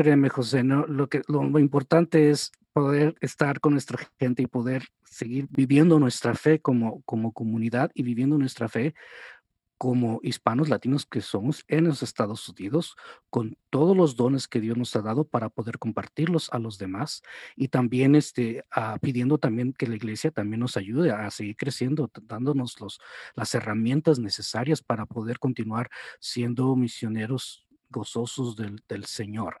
créeme, José, no, lo, que, lo importante es poder estar con nuestra gente y poder seguir viviendo nuestra fe como, como comunidad y viviendo nuestra fe como hispanos latinos que somos en los Estados Unidos, con todos los dones que Dios nos ha dado para poder compartirlos a los demás y también este, ah, pidiendo también que la iglesia también nos ayude a seguir creciendo, dándonos los, las herramientas necesarias para poder continuar siendo misioneros gozosos del, del Señor.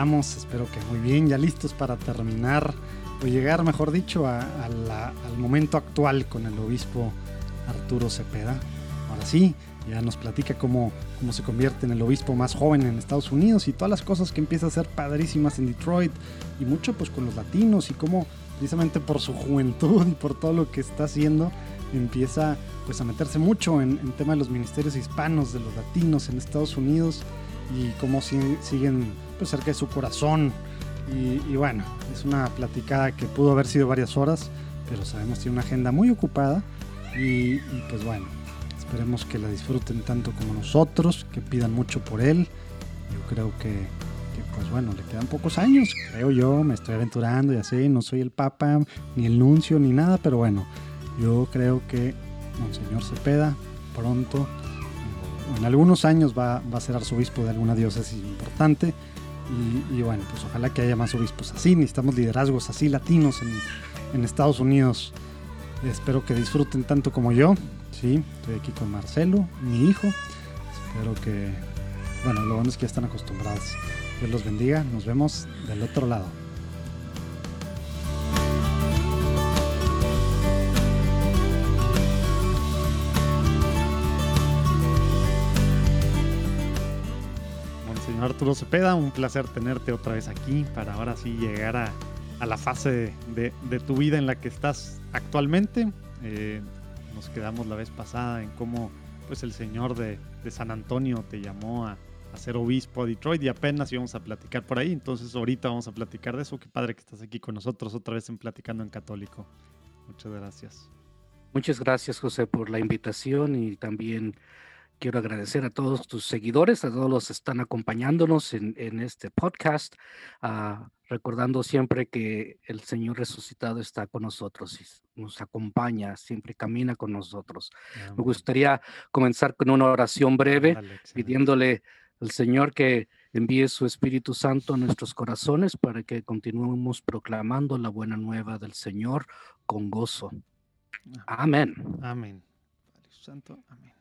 Espero que muy bien, ya listos para terminar o llegar, mejor dicho, al momento actual con el obispo Arturo Cepeda. Ahora sí, ya nos platica cómo, cómo se convierte en el obispo más joven en Estados Unidos y todas las cosas que empieza a hacer padrísimas en Detroit y mucho pues con los latinos y cómo precisamente por su juventud y por todo lo que está haciendo empieza pues a meterse mucho en el tema de los ministerios hispanos de los latinos en Estados Unidos y cómo siguen pues, de su corazón. Y, bueno, es una platicada que pudo haber sido varias horas, pero sabemos que tiene una agenda muy ocupada. Y, pues bueno, esperemos que la disfruten tanto como nosotros, que pidan mucho por él. Yo creo que, pues bueno, le quedan pocos años, creo yo, me estoy aventurando y así, no soy el Papa, ni el nuncio, ni nada, pero bueno, yo creo que Monseñor Cepeda pronto en algunos años va, a ser arzobispo de alguna diócesis importante. Y, bueno, pues ojalá que haya más obispos así. Necesitamos liderazgos así latinos en, Estados Unidos. Espero que disfruten tanto como yo. Sí, estoy aquí con Marcelo, mi hijo. Espero que, bueno, lo bueno es que ya están acostumbrados. Dios los bendiga. Nos vemos del otro lado. Arturo Cepeda, un placer tenerte otra vez aquí para ahora sí llegar a, la fase de, tu vida en la que estás actualmente. Eh, nos quedamos la vez pasada en cómo pues, el señor de, San Antonio te llamó a, a, ser obispo a Detroit y apenas íbamos a platicar por ahí. Entonces ahorita vamos a platicar de eso. Qué padre que estás aquí con nosotros otra vez en Platicando en Católico. Muchas gracias. Muchas gracias José por la invitación y también Quiero agradecer a todos tus seguidores, a todos los que están acompañándonos en, este podcast, ah, recordando siempre que el Señor resucitado está con nosotros y nos acompaña, siempre camina con nosotros. Me gustaría comenzar con una oración breve, pidiéndole al Señor que envíe su Espíritu Santo a nuestros corazones para que continuemos proclamando la buena nueva del Señor con gozo. Amén. Amén. Santo, amén.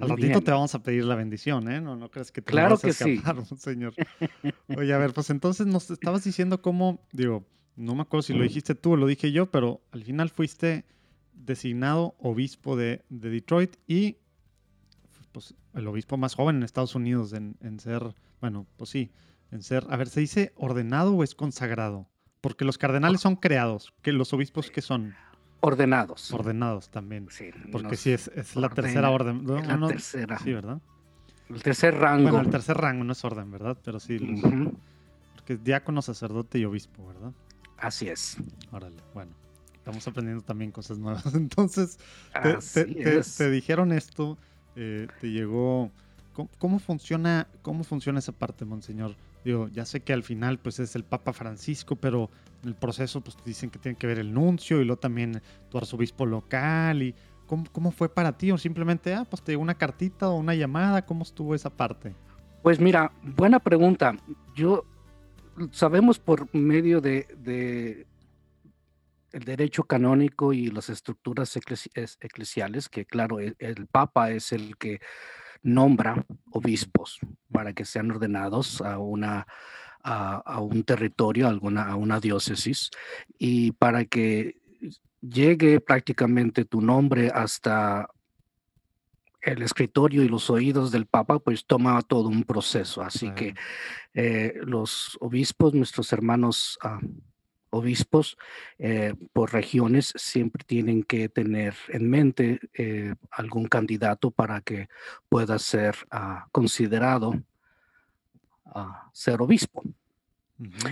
Al ratito te vamos a pedir la bendición, ¿eh? No, no crees que te claro vas a que escapar, señor. Oye, a ver, pues entonces nos estabas diciendo cómo, digo, no me acuerdo si lo dijiste tú o lo dije yo, pero al final fuiste designado obispo de, Detroit y pues, el obispo más joven en Estados Unidos en, en, ser, bueno, pues sí, en ser, a ver, ¿se dice ordenado o es consagrado? Porque los cardenales son creados, que los obispos que son ordenados. Ordenados también. Sí, Porque sí, es, es la tercera orden. la tercera. Sí, ¿verdad? El tercer rango. Bueno, el tercer rango no es orden, ¿verdad? Pero sí. Porque es diácono, sacerdote y obispo, ¿verdad? Así es. Órale, bueno. Estamos aprendiendo también cosas nuevas. Entonces, te, te, dijeron esto, eh, te llegó... ¿Cómo, funciona, ¿Cómo funciona esa parte, Monseñor? Digo, ya sé que al final pues es el Papa Francisco, pero en el proceso pues dicen que tiene que ver el nuncio y luego también tu arzobispo local y ¿cómo, cómo fue para ti? O simplemente, ah, pues te llegó una cartita o una llamada, ¿cómo estuvo esa parte? Pues mira, buena pregunta. Yo sabemos por medio de, el derecho canónico y las estructuras eclesiales que claro, el, el Papa es el que nombra obispos para que sean ordenados a una a, un territorio, a, alguna, a una diócesis, y para que llegue prácticamente tu nombre hasta el escritorio y los oídos del Papa, pues toma todo un proceso. Así que eh, los obispos, nuestros hermanos ah, obispos eh, por regiones, siempre tienen que tener en mente eh, algún candidato para que pueda ser ah, considerado a ser obispo.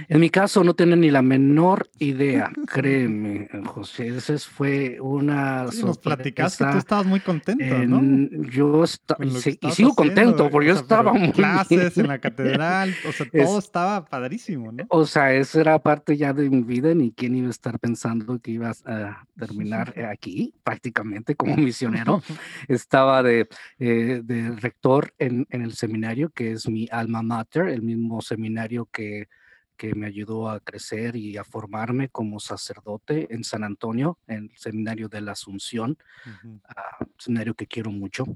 En mi caso no tenía ni la menor idea, créeme, José. Esa fue una. Sí, nos platicaste tú estabas muy contento, ¿no? Yo estaba, y, sigo contento, porque yo estaba muy. Clases en la catedral, o sea, todo estaba padrísimo, ¿no? O sea, eso era parte ya de mi vida, ni quién iba a estar pensando que ibas a terminar aquí, prácticamente como misionero. estaba de, eh, de rector en, en el seminario, que es mi alma mater, el mismo seminario que que me ayudó a crecer y a formarme como sacerdote en San Antonio, en el Seminario de la Asunción, ah, un seminario que quiero mucho.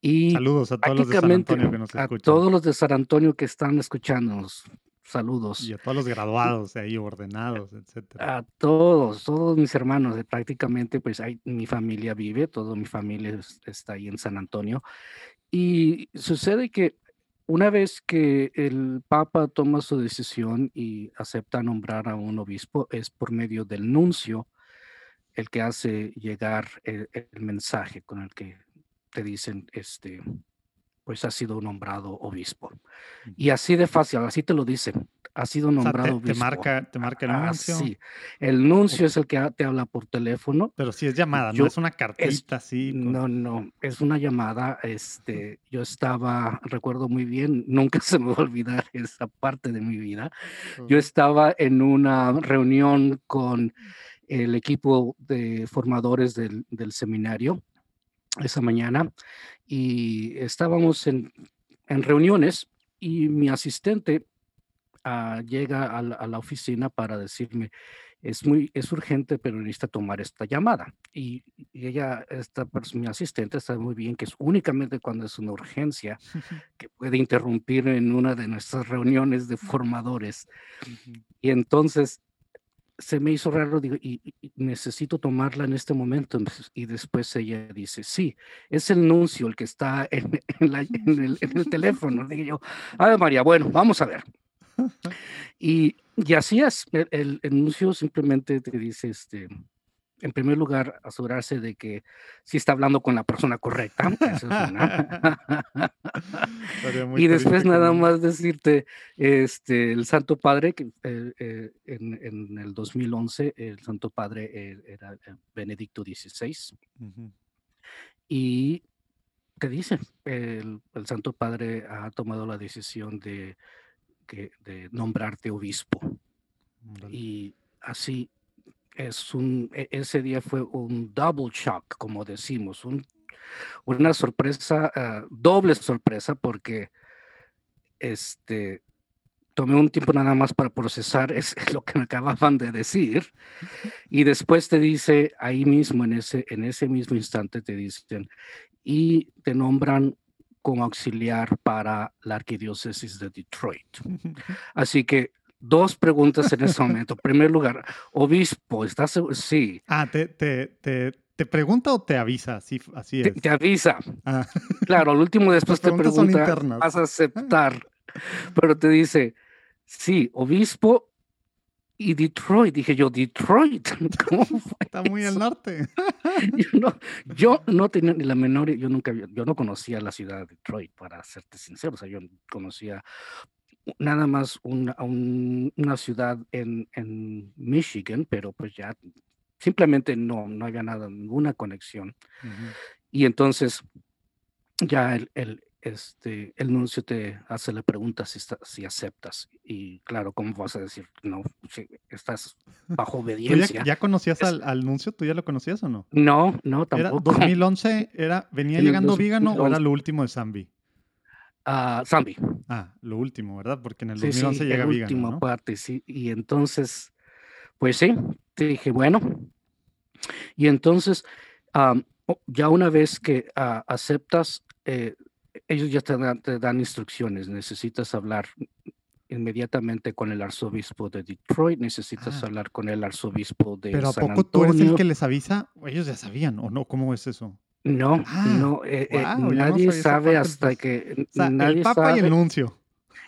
Y Saludos a todos los de San Antonio que nos escuchan. A todos los de San Antonio que están escuchándonos. Saludos. Y a todos los graduados ahí, ordenados, etcétera. A todos, todos mis hermanos, eh, prácticamente, pues ahí mi familia vive, toda mi familia está ahí en San Antonio. Y sucede que una vez que el Papa toma su decisión y acepta nombrar a un obispo, es por medio del nuncio el que hace llegar el, mensaje con el que te dicen, este, pues ha sido nombrado obispo. Y así de fácil, así te lo dicen ha sido nombrado te, marca, te marca el nuncio. sí, el nuncio es el que te habla por teléfono. Pero sí es llamada, no es una cartita así. No, no, es una llamada. Este, yo estaba, recuerdo muy bien, nunca se me va a olvidar esa parte de mi vida. Yo estaba en una reunión con el equipo de formadores del, del seminario esa mañana y estábamos en, en reuniones y mi asistente Ah, llega a la, oficina para decirme, es muy, es urgente, pero necesita tomar esta llamada. Y, ella, esta mi asistente, sabe muy bien que es únicamente cuando es una urgencia que puede interrumpir en una de nuestras reuniones de formadores. Y entonces se me hizo raro, digo, y, necesito tomarla en este momento. Y después ella dice, sí, es el nuncio el que está en, el, en el, teléfono. Dije yo, a ver, María, bueno, vamos a ver. Y, y así es, el, anuncio simplemente te dice, este, en primer lugar, asegurarse de que sí está hablando con la persona correcta. y después nada más decirte, este, el Santo Padre, que eh, eh, en, en, el 2011, el Santo Padre eh, era Benedicto XVI. Y te dice, el, el Santo Padre ha tomado la decisión de de nombrarte obispo. Y así es un, e, ese día fue un double shock, como decimos, un, una sorpresa, ah, doble sorpresa, porque este, tomé un tiempo nada más para procesar es, lo que me acababan de decir y después te dice ahí mismo en ese en ese mismo instante te dicen y te nombran como auxiliar para la arquidiócesis de Detroit. Así que dos preguntas en ese momento. En primer lugar, obispo, ¿estás Sí. Ah, te, te, te, te pregunta o te avisa, así, así es. Te, avisa. Ah. Claro, al último después te pregunta, vas a aceptar, pero te dice, sí, obispo y Detroit. Dije yo, Detroit. ¿Cómo Está muy al norte. yo, no, yo no tenía ni la menor, yo nunca, yo no conocía la ciudad de Detroit, para serte sincero. O sea, yo conocía nada más una, una ciudad en, en, Michigan, pero pues ya simplemente no, no había nada, ninguna conexión. Y entonces ya el, el, este, el nuncio te hace la pregunta si, si aceptas. Y claro, ¿cómo vas a decir? No, si estás bajo obediencia. Ya, conocías al, al, nuncio? ¿Tú ya lo conocías o no? No, no, tampoco. Era 2011, era, ¿venía llegando Vígano o era lo último de Zambi? Uh, Zambi. Ah, lo último, ¿verdad? Porque en el 2011 sí, llega Vígano. última parte, sí. Y entonces, pues sí, te dije, bueno. Y entonces, ya una vez que uh, aceptas, eh, ellos ya te dan, instrucciones, necesitas hablar inmediatamente con el arzobispo de Detroit, necesitas ah. hablar con el arzobispo de Pero ¿a poco tú eres el que les avisa? Ellos ya sabían, ¿o no? ¿Cómo es eso? No, Ah, no, eh, eh, no nadie sabe hasta pues. que O sea, nadie el Papa y el sabe. nuncio.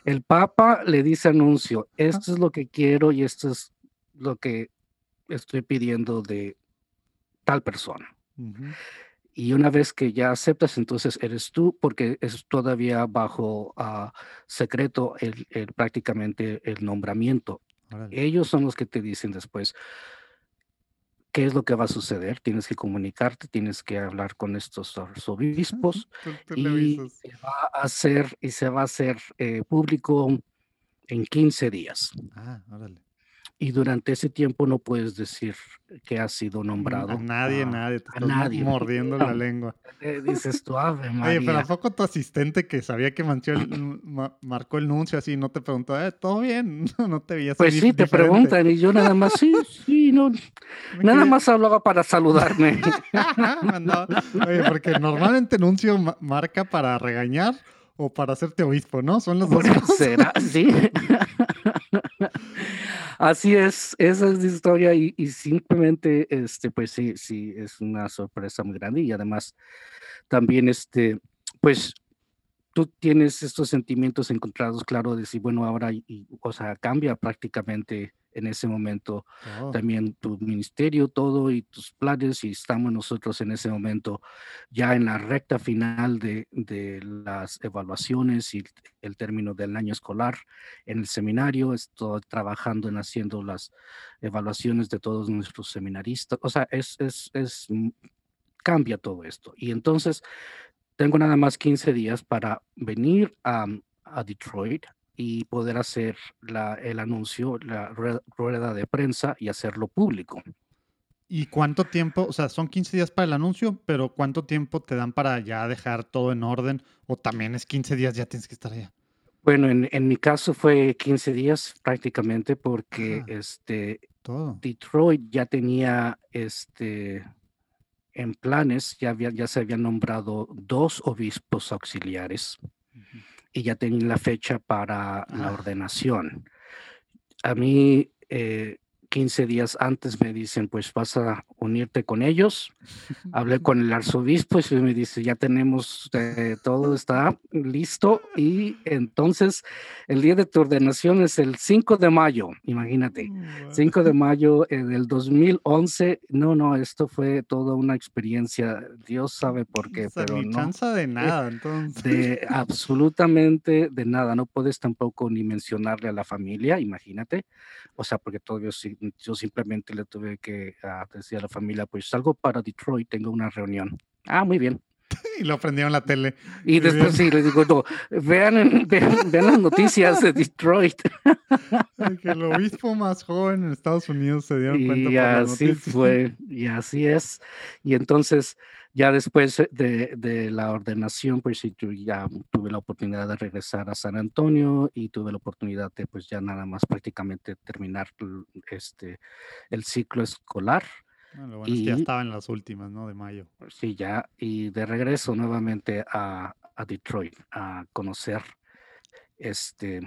El Papa le dice al nuncio, Ajá. esto es lo que quiero y esto es lo que estoy pidiendo de tal persona. Y una vez que ya aceptas, entonces eres tú, porque es todavía bajo ah, secreto el, el- prácticamente el nombramiento. Órale. Ellos son los que te dicen después qué es lo que va a suceder. Tienes que comunicarte, tienes que hablar con estos arzobispos y se va a hacer, y se va a hacer eh, público en 15 días. Ah, órale. Y durante ese tiempo no puedes decir que has sido A nombrado. nadie, ah, nadie. Te a estás nadie. mordiendo la No, lengua. eh, dices tú, Ave Oye, pero ¿a María. poco tu asistente que sabía que el- ma- marcó el nuncio así no te preguntó, eh, ¿todo bien? No te veías Pues sí, te diferente. preguntan y yo nada más, sí, sí, no, nada más hablaba para saludarme. Me andaba- Oye, porque normalmente nuncio ma- marca para regañar o para hacerte obispo, ¿no? Son las dos cosas. será, sí. Así es, esa es la historia y, y simplemente, este, pues sí, sí, es una sorpresa muy grande y además también, este, pues tú tienes estos sentimientos encontrados, claro, de decir, bueno, ahora, y, o sea, cambia prácticamente en ese momento Todo. también tu ministerio, todo y tus planes, y estamos nosotros en ese momento ya en la recta final de, de las evaluaciones y el término del año escolar en el seminario. Estoy trabajando en haciendo las evaluaciones de todos nuestros seminaristas. O sea, es, es, es, mm, cambia todo esto. Y entonces tengo nada más 15 días para venir a, a Detroit y poder hacer la, el anuncio, la rue- rueda de prensa y hacerlo público. ¿Y cuánto tiempo? O sea, son 15 días para el anuncio, pero ¿cuánto tiempo te dan para ya dejar todo en orden? O también es 15 días, ya tienes que estar allá. Bueno, en, en mi caso fue 15 días prácticamente porque Ah. este, Todo. Detroit ya tenía este, en planes, ya, había, ya se habían nombrado dos obispos auxiliares Ujú. Y ya tenían la fecha para la Ah. ordenación. A mí, eh, 15 días antes me dicen, pues vas a unirte con ellos. Hablé con el arzobispo y me dice, ya tenemos, eh, todo está listo. Y entonces el día de tu ordenación es el 5 de mayo, imagínate. 5 de mayo eh, del 2011. No, no, esto fue toda una experiencia. Dios sabe por qué, O sea, pero ni no. de nada, entonces. De absolutamente de nada. No puedes tampoco ni mencionarle a la familia, imagínate. O sea, porque yo, sí- yo simplemente le tuve que ah, decir a la familia, pues salgo para Detroit, tengo una reunión. Ah, muy bien. Y lo prendieron la tele. Y después sí, le digo, no, vean, vean, vean las noticias de Detroit. de Que el obispo más joven en Estados Unidos se dieron cuenta Y por la así fue, y así es. Y entonces, ya después de, de la ordenación, pues yo ya tuve la oportunidad de regresar a San Antonio y tuve la oportunidad de, pues ya nada más prácticamente terminar este, el ciclo escolar. Bueno, lo bueno es que ya Y- estaba en las últimas, ¿no? De mayo. Sí, ya, y de regreso nuevamente a, a Detroit a conocer este,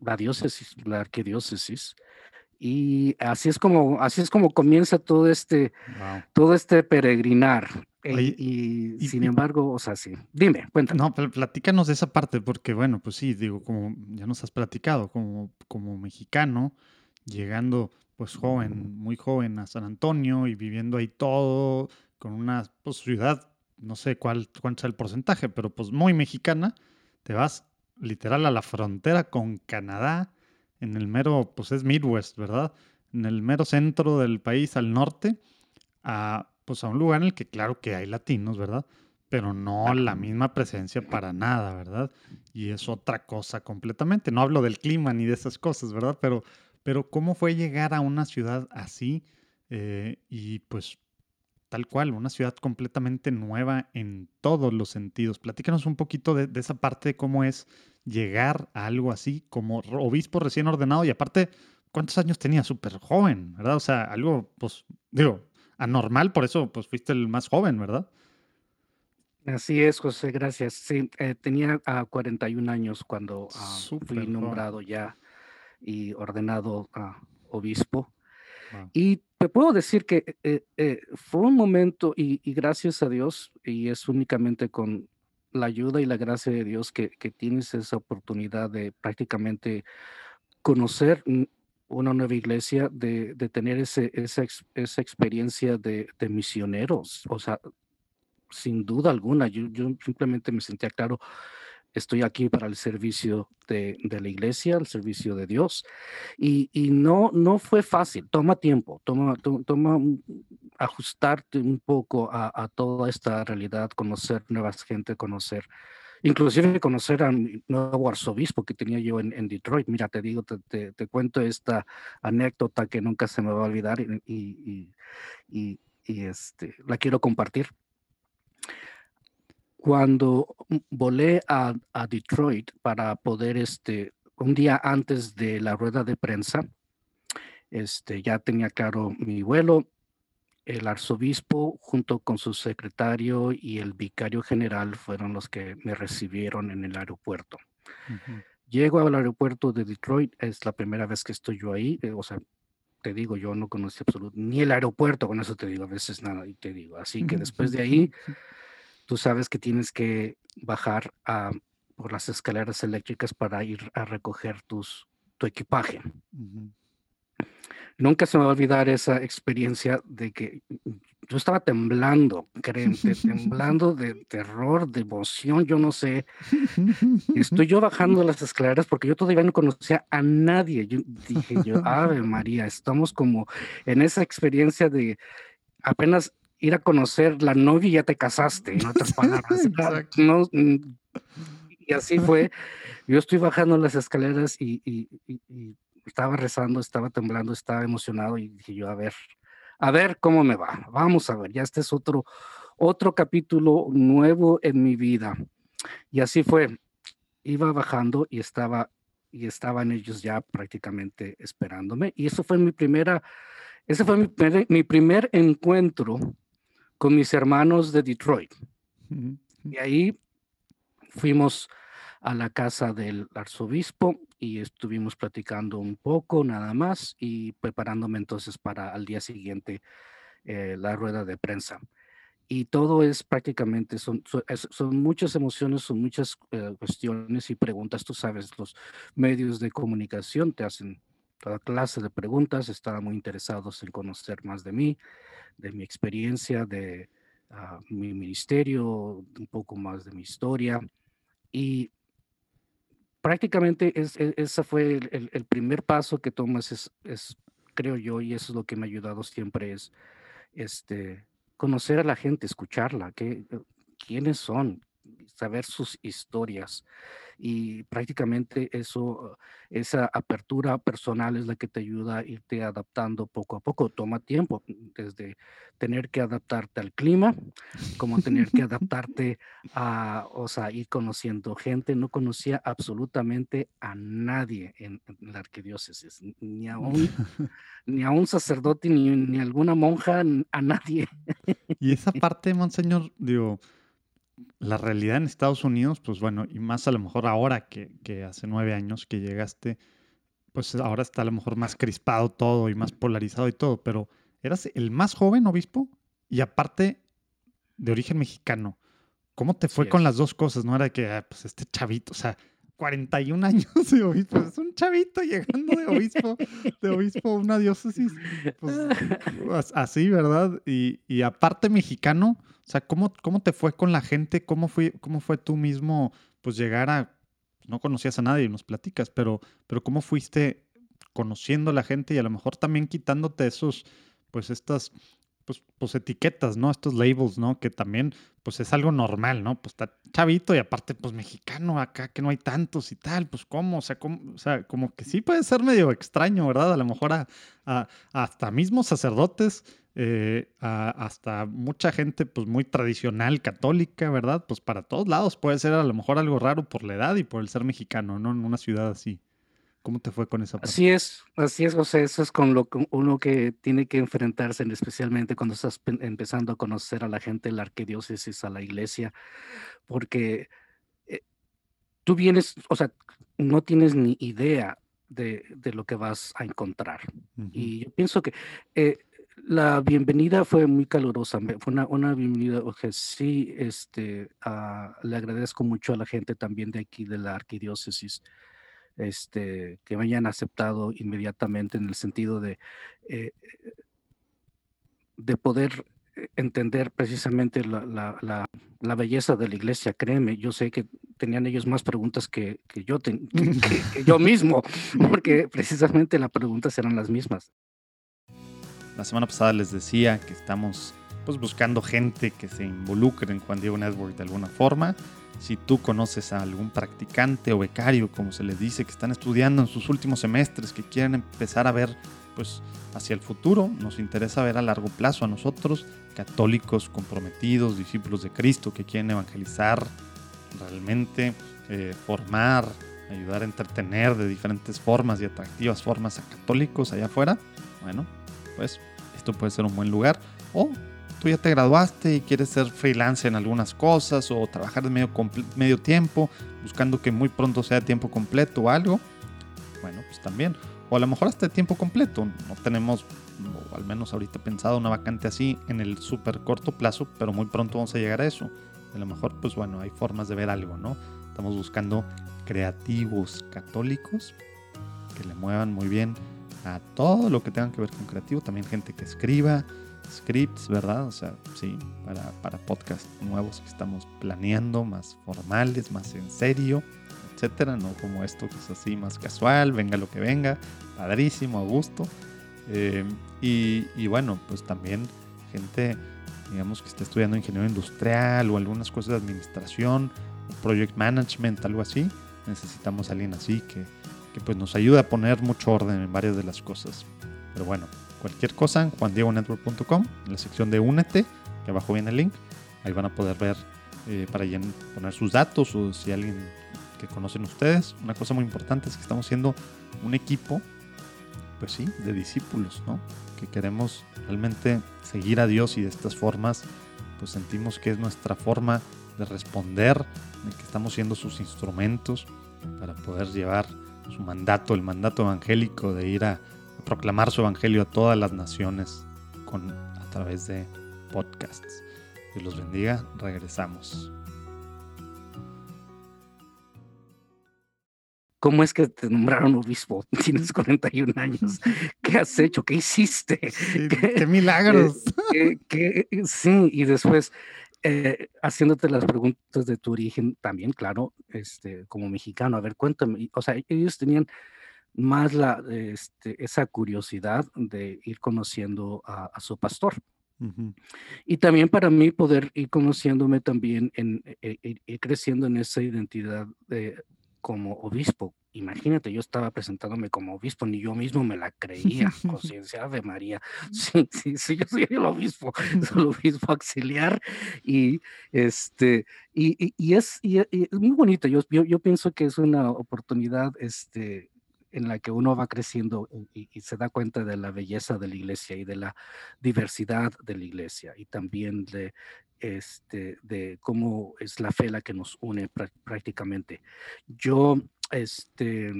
la diócesis, la arquidiócesis. Y así es como, así es como comienza todo este, Wow. todo este peregrinar. E- Oye, y, y- sin y- embargo, o sea, sí. Dime, cuéntame. No, pero platícanos de esa parte, porque bueno, pues sí, digo, como ya nos has platicado, como, como mexicano, llegando pues joven, muy joven a San Antonio y viviendo ahí todo, con una pues, ciudad, no sé cuál, cuál sea el porcentaje, pero pues muy mexicana, te vas literal a la frontera con Canadá, en el mero, pues es Midwest, ¿verdad? En el mero centro del país, al norte, a pues a un lugar en el que claro que hay latinos, ¿verdad? pero no la misma presencia para nada, ¿verdad? Y es otra cosa completamente. No hablo del clima ni de esas cosas, ¿verdad? Pero, pero ¿cómo fue llegar a una ciudad así eh, y pues tal cual, una ciudad completamente nueva en todos los sentidos? Platícanos un poquito de, de esa parte de cómo es llegar a algo así como obispo recién ordenado y aparte, ¿cuántos años tenía? Súper joven, ¿verdad? O sea, algo, pues, digo, anormal, por eso, pues fuiste el más joven, ¿verdad? Así es, José, gracias. Sí, eh, tenía ah, 41 años cuando ah, fui nombrado ya y ordenado ah, obispo. Wow. Y te puedo decir que eh, eh, fue un momento y, gracias a Dios, y es únicamente con la ayuda y la gracia de Dios que, tienes esa oportunidad de prácticamente conocer una nueva iglesia, de, tener ese, esa, esa experiencia de, de, misioneros. O sea, sin duda alguna, yo, yo simplemente me sentía claro estoy aquí para el servicio de, la iglesia, el servicio de Dios. Y, no, no fue fácil, toma tiempo, toma, toma ajustarte un poco a, toda esta realidad, conocer nuevas gente, conocer, inclusive conocer a mi nuevo arzobispo que tenía yo en, Detroit. Mira, te digo, te, cuento esta anécdota que nunca se me va a olvidar y, y este, la quiero compartir cuando volé a, Detroit para poder, este, un día antes de la rueda de prensa, este, ya tenía claro mi vuelo. El arzobispo, junto con su secretario y el vicario general, fueron los que me recibieron en el aeropuerto. Llego al aeropuerto de Detroit, es la primera vez que estoy yo ahí, eh, o sea, te digo, yo no conocí absolutamente ni el aeropuerto, con eso te digo, a veces nada, y te digo. Así que después de ahí tú sabes que tienes que bajar por las escaleras eléctricas para ir a recoger tus, tu equipaje. Nunca se me va a olvidar esa experiencia de que yo estaba temblando, créeme, temblando de terror, de emoción, yo no sé. Estoy yo bajando las escaleras porque yo todavía no conocía a nadie. Yo dije yo, Ave María, estamos como en esa experiencia de apenas ir a conocer la novia y ya te casaste, en otras palabras. no, mm, y así fue. Yo estoy bajando las escaleras y, estaba rezando, estaba temblando, estaba emocionado y dije yo, a ver, a ver cómo me va. Vamos a ver, ya este es otro, otro capítulo nuevo en mi vida. Y así fue. Iba bajando y estaba y estaban ellos ya prácticamente esperándome. Y eso fue mi primera, ese fue mi mi primer encuentro con mis hermanos de Detroit. Y ahí fuimos a la casa del arzobispo y estuvimos platicando un poco nada más y preparándome entonces para al día siguiente eh, la rueda de prensa. Y todo es prácticamente, son, son, muchas emociones, son muchas eh, cuestiones y preguntas. Tú sabes, los medios de comunicación te hacen toda clase de preguntas, estaban muy interesados en conocer más de mí de mi experiencia, de ah, mi ministerio, un poco más de mi historia. Y prácticamente e, ese fue el, primer paso que tomas, es, creo yo, y eso es lo que me ha ayudado siempre, es este, conocer a la gente, escucharla, que, quiénes son, saber sus historias y prácticamente eso, esa apertura personal es la que te ayuda a irte adaptando poco a poco. Toma tiempo, desde tener que adaptarte al clima, como tener que adaptarte a, o sea, ir conociendo gente. No conocía absolutamente a nadie en, la arquidiócesis, ni a un, ni a un sacerdote, ni, ni a alguna monja, a nadie. Y esa parte, monseñor, digo, la realidad en Estados Unidos, pues bueno, y más a lo mejor ahora que, hace nueve años que llegaste, pues ahora está a lo mejor más crispado todo y más polarizado y todo, pero eras el más joven obispo y aparte de origen mexicano. ¿Cómo te fue con las dos cosas? No era que, ah, pues este chavito, o sea, 41 años de obispo, es un chavito llegando de obispo, de obispo a una diócesis, pues, así, ¿verdad? Y, y aparte mexicano, o sea, ¿cómo, cómo te fue con la gente? ¿Cómo fue, cómo fue tú mismo, pues llegar a, no conocías a nadie, nos platicas, pero, pero cómo fuiste conociendo a la gente y a lo mejor también quitándote esos, pues estas, pues, pues etiquetas, ¿no? Estos labels, ¿no? Que también, pues es algo normal, ¿no? Pues está chavito y aparte, pues mexicano acá, que no hay tantos y tal, pues cómo, o sea, o sea como que sí puede ser medio extraño, ¿verdad? A lo mejor a, hasta mismos sacerdotes eh, hasta mucha gente pues muy tradicional católica, ¿verdad? Pues para todos lados puede ser a lo mejor algo raro por la edad y por el ser mexicano, ¿no? En una ciudad así. ¿Cómo te fue con esa parte? Así es, así es, José. Eso es con lo que uno que tiene que enfrentarse, especialmente cuando estás empezando a conocer a la gente, la arquidiócesis, a la iglesia, porque eh, tú vienes, o sea, no tienes ni idea de, lo que vas a encontrar. Y yo pienso que eh, la bienvenida fue muy calurosa, fue una, una bienvenida, que sí, este, ah, le agradezco mucho a la gente también de aquí de la arquidiócesis, este, que me hayan aceptado inmediatamente en el sentido de, eh, de poder entender precisamente la, la, la, belleza de la iglesia, créeme, yo sé que tenían ellos más preguntas que, que yo, yo mismo, porque precisamente las preguntas eran las mismas. La semana pasada les decía que estamos pues, buscando gente que se involucre en Juan Diego Network de alguna forma. Si tú conoces a algún practicante o becario, como se les dice, que están estudiando en sus últimos semestres, que quieren empezar a ver pues, hacia el futuro, nos interesa ver a largo plazo a nosotros, católicos comprometidos, discípulos de Cristo, que quieren evangelizar realmente, eh, formar, ayudar a entretener de diferentes formas y atractivas formas a católicos allá afuera. Bueno, pues esto puede ser un buen lugar. O tú ya te graduaste y quieres ser freelance en algunas cosas o trabajar de medio, medio tiempo, buscando que muy pronto sea tiempo completo o algo. Bueno, pues también. O a lo mejor hasta tiempo completo. No tenemos, o al menos ahorita pensado, una vacante así en el súper corto plazo, pero muy pronto vamos a llegar a eso. A lo mejor, pues bueno, hay formas de ver algo, ¿no? Estamos buscando creativos católicos que le muevan muy bien a todo lo que tenga que ver con creativo, también gente que escriba scripts, ¿verdad? O sea, sí, para, para podcasts nuevos que estamos planeando, más formales, más en serio, etcétera, no como esto que es así más casual, venga lo que venga, padrísimo, a gusto. Eh, y, y, bueno, pues también gente, digamos, que está estudiando ingeniería industrial o algunas cosas de administración, project management, algo así. Necesitamos a alguien así que, que pues nos ayuda a poner mucho orden en varias de las cosas. Pero bueno, cualquier cosa en juandiegonetwork.com, en la sección de Únete, que abajo viene el link, ahí van a poder ver eh, para poner sus datos o si alguien que conocen ustedes. Una cosa muy importante es que estamos siendo un equipo, pues sí, de discípulos, ¿no? Que queremos realmente seguir a Dios y de estas formas, pues sentimos que es nuestra forma de responder, de que estamos siendo sus instrumentos para poder llevar su mandato, el mandato evangélico de ir a, proclamar su evangelio a todas las naciones con, a través de podcasts. Dios los bendiga, regresamos. ¿Cómo es que te nombraron obispo? Tienes 41 años. ¿Qué has hecho? ¿Qué hiciste? ¿Qué, milagros? sí, y después, eh, haciéndote las preguntas de tu origen también, claro, este, como mexicano, a ver, cuéntame, o sea, ellos tenían más la, este, esa curiosidad de ir conociendo a, su pastor. Y también para mí poder ir conociéndome también, en, e, e, ir creciendo en esa identidad de, como obispo. Imagínate, yo estaba presentándome como obispo, ni yo mismo me la creía, conciencia de María. Sí, sí, sí, yo soy el obispo, soy el obispo auxiliar y este, y, y, es, y, es, muy bonito. Yo, yo, yo, pienso que es una oportunidad este, en la que uno va creciendo y, se da cuenta de la belleza de la iglesia y de la diversidad de la iglesia y también de este, de cómo es la fe la que nos une prácticamente. Yo, este,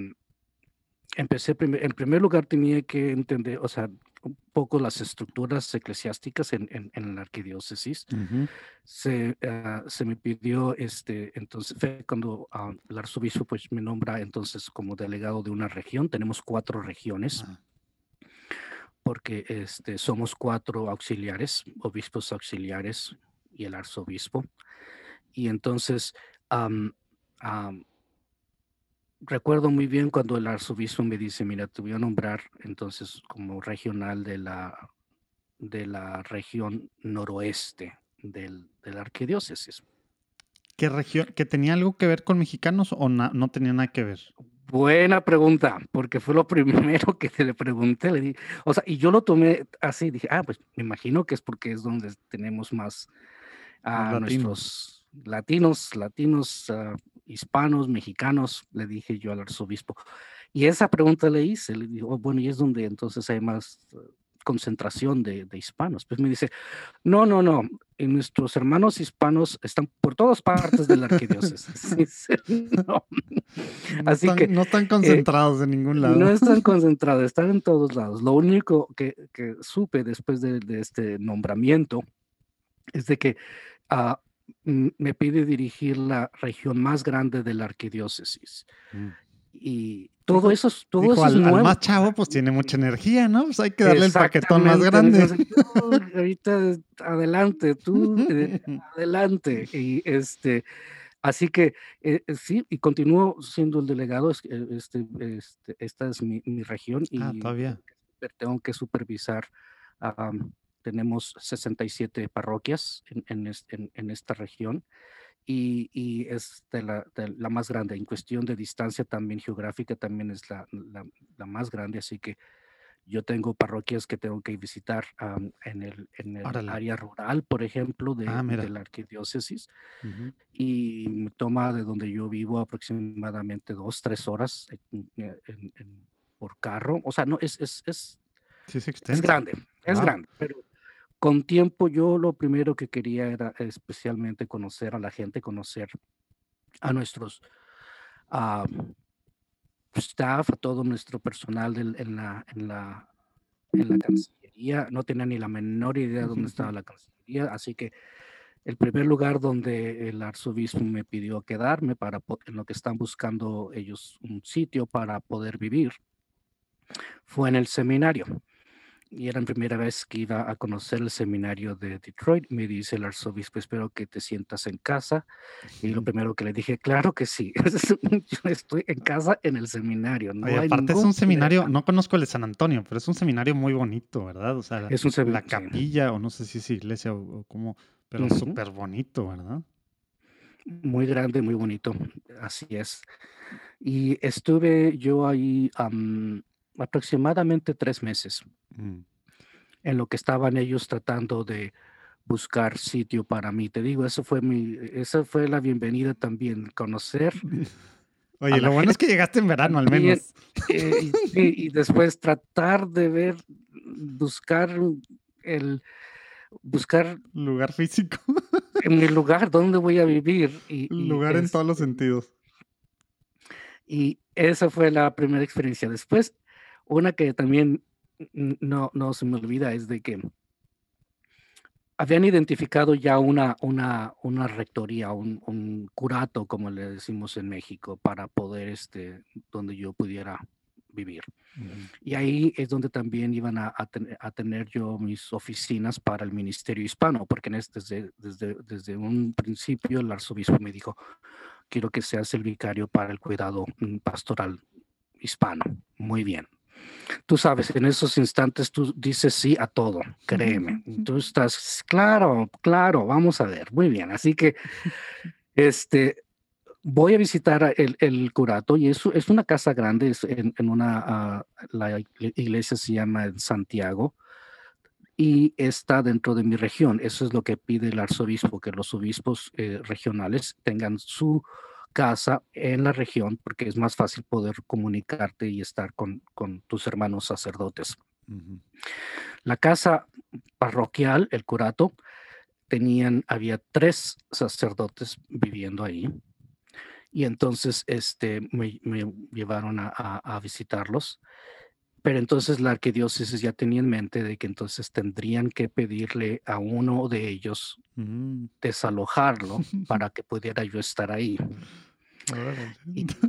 empecé, en primer lugar tenía que entender, o sea, poco las estructuras eclesiásticas en, en, la arquidiócesis. se, ah, se, me pidió, este, entonces, cuando ah, el arzobispo pues, me nombra entonces como delegado de una región, tenemos cuatro regiones. Ah. porque este, somos cuatro auxiliares, obispos auxiliares, y el arzobispo. Y entonces, recuerdo muy bien cuando el arzobispo me dice, mira, te voy a nombrar entonces como regional de la, de la región noroeste del, de la arquidiócesis. ¿Qué región? ¿Que tenía algo que ver con mexicanos o no tenía nada que ver? Buena pregunta, porque fue lo primero que te le pregunté. Le di, o sea, y yo lo tomé así, dije, ah, pues me imagino que es porque es donde tenemos más a nuestros latinos, latinos, uh, hispanos, mexicanos, le dije yo al arzobispo. Y esa pregunta le hice, le digo, oh, bueno, y es donde entonces hay más uh, concentración de, hispanos. Pues me dice, no, no, no, y nuestros hermanos hispanos están por todas partes de la arquidiócesis. no. Así que... No están eh, concentrados en ningún lado. No están concentrados, están en todos lados. Lo único que, supe después de, este nombramiento es de que uh, me pide dirigir la región más grande de la arquidiócesis. Mm. Y todo eso, todo eso es nuevo. más chavo, pues tiene mucha energía, ¿no? Pues hay que darle el paquetón más grande. ahorita, adelante, tú, eh, adelante. Y este, así que eh, eh, sí, y continúo siendo el delegado. Este, este, esta es mi, región y ah, todavía. tengo que supervisar. Tenemos 67 parroquias en, en esta región y, es de la, la, más grande. En cuestión de distancia también geográfica también es la, la, más grande, así que yo tengo parroquias que tengo que visitar en el, en el área rural, por ejemplo, de, ah, de la arquidiócesis, y me toma de donde yo vivo aproximadamente dos, tres horas por carro. O sea, no, es, es, es, es grande, es grande, pero con tiempo yo lo primero que quería era especialmente conocer a la gente, conocer a nuestros staff, a todo nuestro personal en, la, en, la, en la Cancillería. No tenía ni la menor idea de dónde estaba la Cancillería, así que el primer lugar donde el arzobispo me pidió quedarme para en lo que están buscando ellos un sitio para poder vivir fue en el seminario y era la primera vez que iba a conocer el seminario de Detroit. Me dice el arzobispo, espero que te sientas en casa. Y lo primero que le dije, claro que sí, yo estoy en casa en el seminario. No aparte es un seminario, no conozco el de San Antonio, pero es un seminario muy bonito, ¿verdad? O sea, es un la capilla, o no sé si es iglesia o, cómo, pero súper bonito, ¿verdad? Muy grande, muy bonito, así es. Y estuve yo ahí aproximadamente tres meses. Mm. En lo que estaban ellos tratando de buscar sitio para mí. Te digo, eso fue mi, esa fue la bienvenida también, conocer. Oye, lo bueno es que llegaste en verano al menos. Eh, y, después tratar de ver, buscar el, buscar lugar físico. en el lugar donde voy a vivir. Y, lugar en todos los sentidos. Y esa fue la primera experiencia. Después, una que también no, no se me olvida es de que habían identificado ya una, una, una rectoría, un, un, curato, como le decimos en México, para poder, este, donde yo pudiera vivir. Y ahí es donde también iban a, a, tener yo mis oficinas para el Ministerio Hispano, porque en este, desde, desde, desde un principio el arzobispo me dijo, quiero que seas el vicario para el cuidado mm, pastoral hispano. Muy bien, Tú sabes, en esos instantes tú dices sí a todo, créeme. Tú estás, claro, claro, vamos a ver, muy bien. Así que, este, voy a visitar el, el curato y eso es una casa grande, es en, una, ah, la iglesia se llama Santiago y está dentro de mi región. Eso es lo que pide el arzobispo, que los obispos eh, regionales tengan su casa en la región porque es más fácil poder comunicarte y estar con, con tus hermanos sacerdotes. La casa parroquial, el curato, tenían, había tres sacerdotes viviendo ahí. Y entonces este, me, llevaron a, a, visitarlos. Pero entonces la arquidiócesis ya tenía en mente de que entonces tendrían que pedirle a uno de ellos mm. desalojarlo para que pudiera yo estar ahí.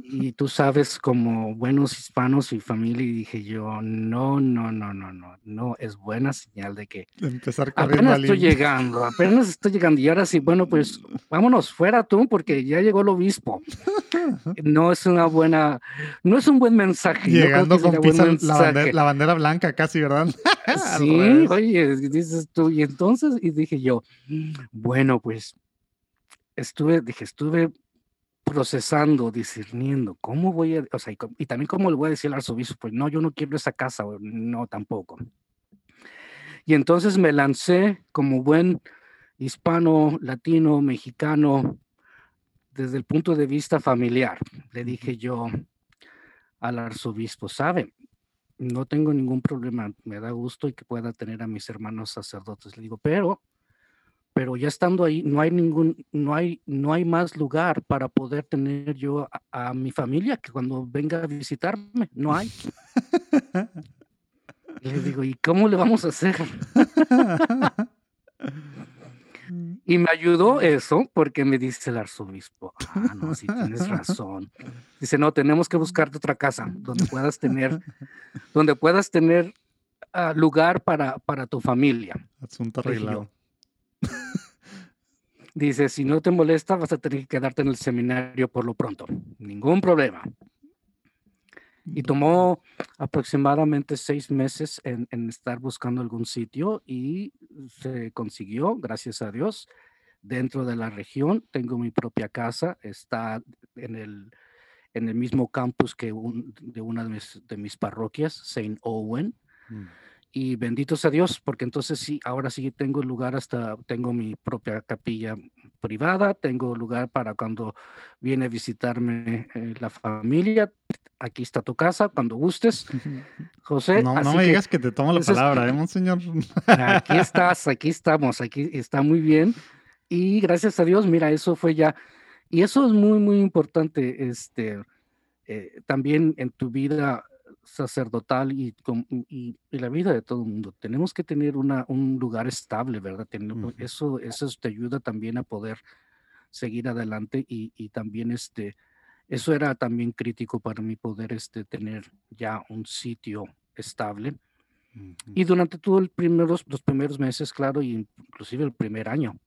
Y, tú sabes, como buenos hispanos y familia, y dije yo, no, no, no, no, no, no, es buena señal de que Empezar apenas estoy llegando, apenas estoy llegando, y ahora sí, bueno, pues vámonos fuera tú, porque ya llegó el obispo. No es una buena, no es un buen mensaje. Llegando con la, bandera, blanca casi, ¿verdad? sí, oye, dices tú, y entonces, y dije yo, bueno, pues estuve, dije, estuve procesando, discerniendo, ¿cómo voy a, o sea, y, también cómo le voy a decir al arzobispo, pues no, yo no quiero esa casa, no tampoco. Y entonces me lancé como buen hispano, latino, mexicano, desde el punto de vista familiar. Le dije yo al arzobispo, ¿sabe? no tengo ningún problema, me da gusto y que pueda tener a mis hermanos sacerdotes. Le digo, pero, pero ya estando ahí, no hay ningún, no hay, no hay más lugar para poder tener yo a, a mi familia que cuando venga a visitarme, no hay. Le digo, ¿y cómo le vamos a hacer? Y me ayudó eso porque me dice el arzobispo, ah, no, sí tienes razón. Dice, no, tenemos que buscarte otra casa donde puedas tener, donde puedas tener ah, lugar para, para tu familia. Asunto arreglado. Dice, si no te molesta, vas a tener que quedarte en el seminario por lo pronto. Ningún problema. Y tomó aproximadamente seis meses en, en estar buscando algún sitio y se consiguió, gracias a Dios, dentro de la región. Tengo mi propia casa, está en el, en el mismo campus que un- de una de mis, de mis parroquias, Saint Owen. Mm. Y bendito sea Dios, porque entonces sí, ahora sí tengo lugar hasta, tengo mi propia capilla privada, tengo lugar para cuando viene a visitarme eh, la familia. Aquí está tu casa, cuando gustes, José. No, no me que digas que te tomo la entonces- palabra, ¿eh, monseñor? aquí estás, aquí estamos, aquí está muy bien. Y gracias a Dios, mira, eso fue ya, y eso es muy, muy importante, este, eh, también en tu vida sacerdotal y, con- y, y la vida de todo el mundo. Tenemos que tener una, un lugar estable, ¿verdad? Tener- Ujú. eso, eso te ayuda también a poder seguir adelante y, y también este, eso era también crítico para mí poder este, tener ya un sitio estable. Y durante todo el primeros, los primeros meses, claro, y inclusive el primer año,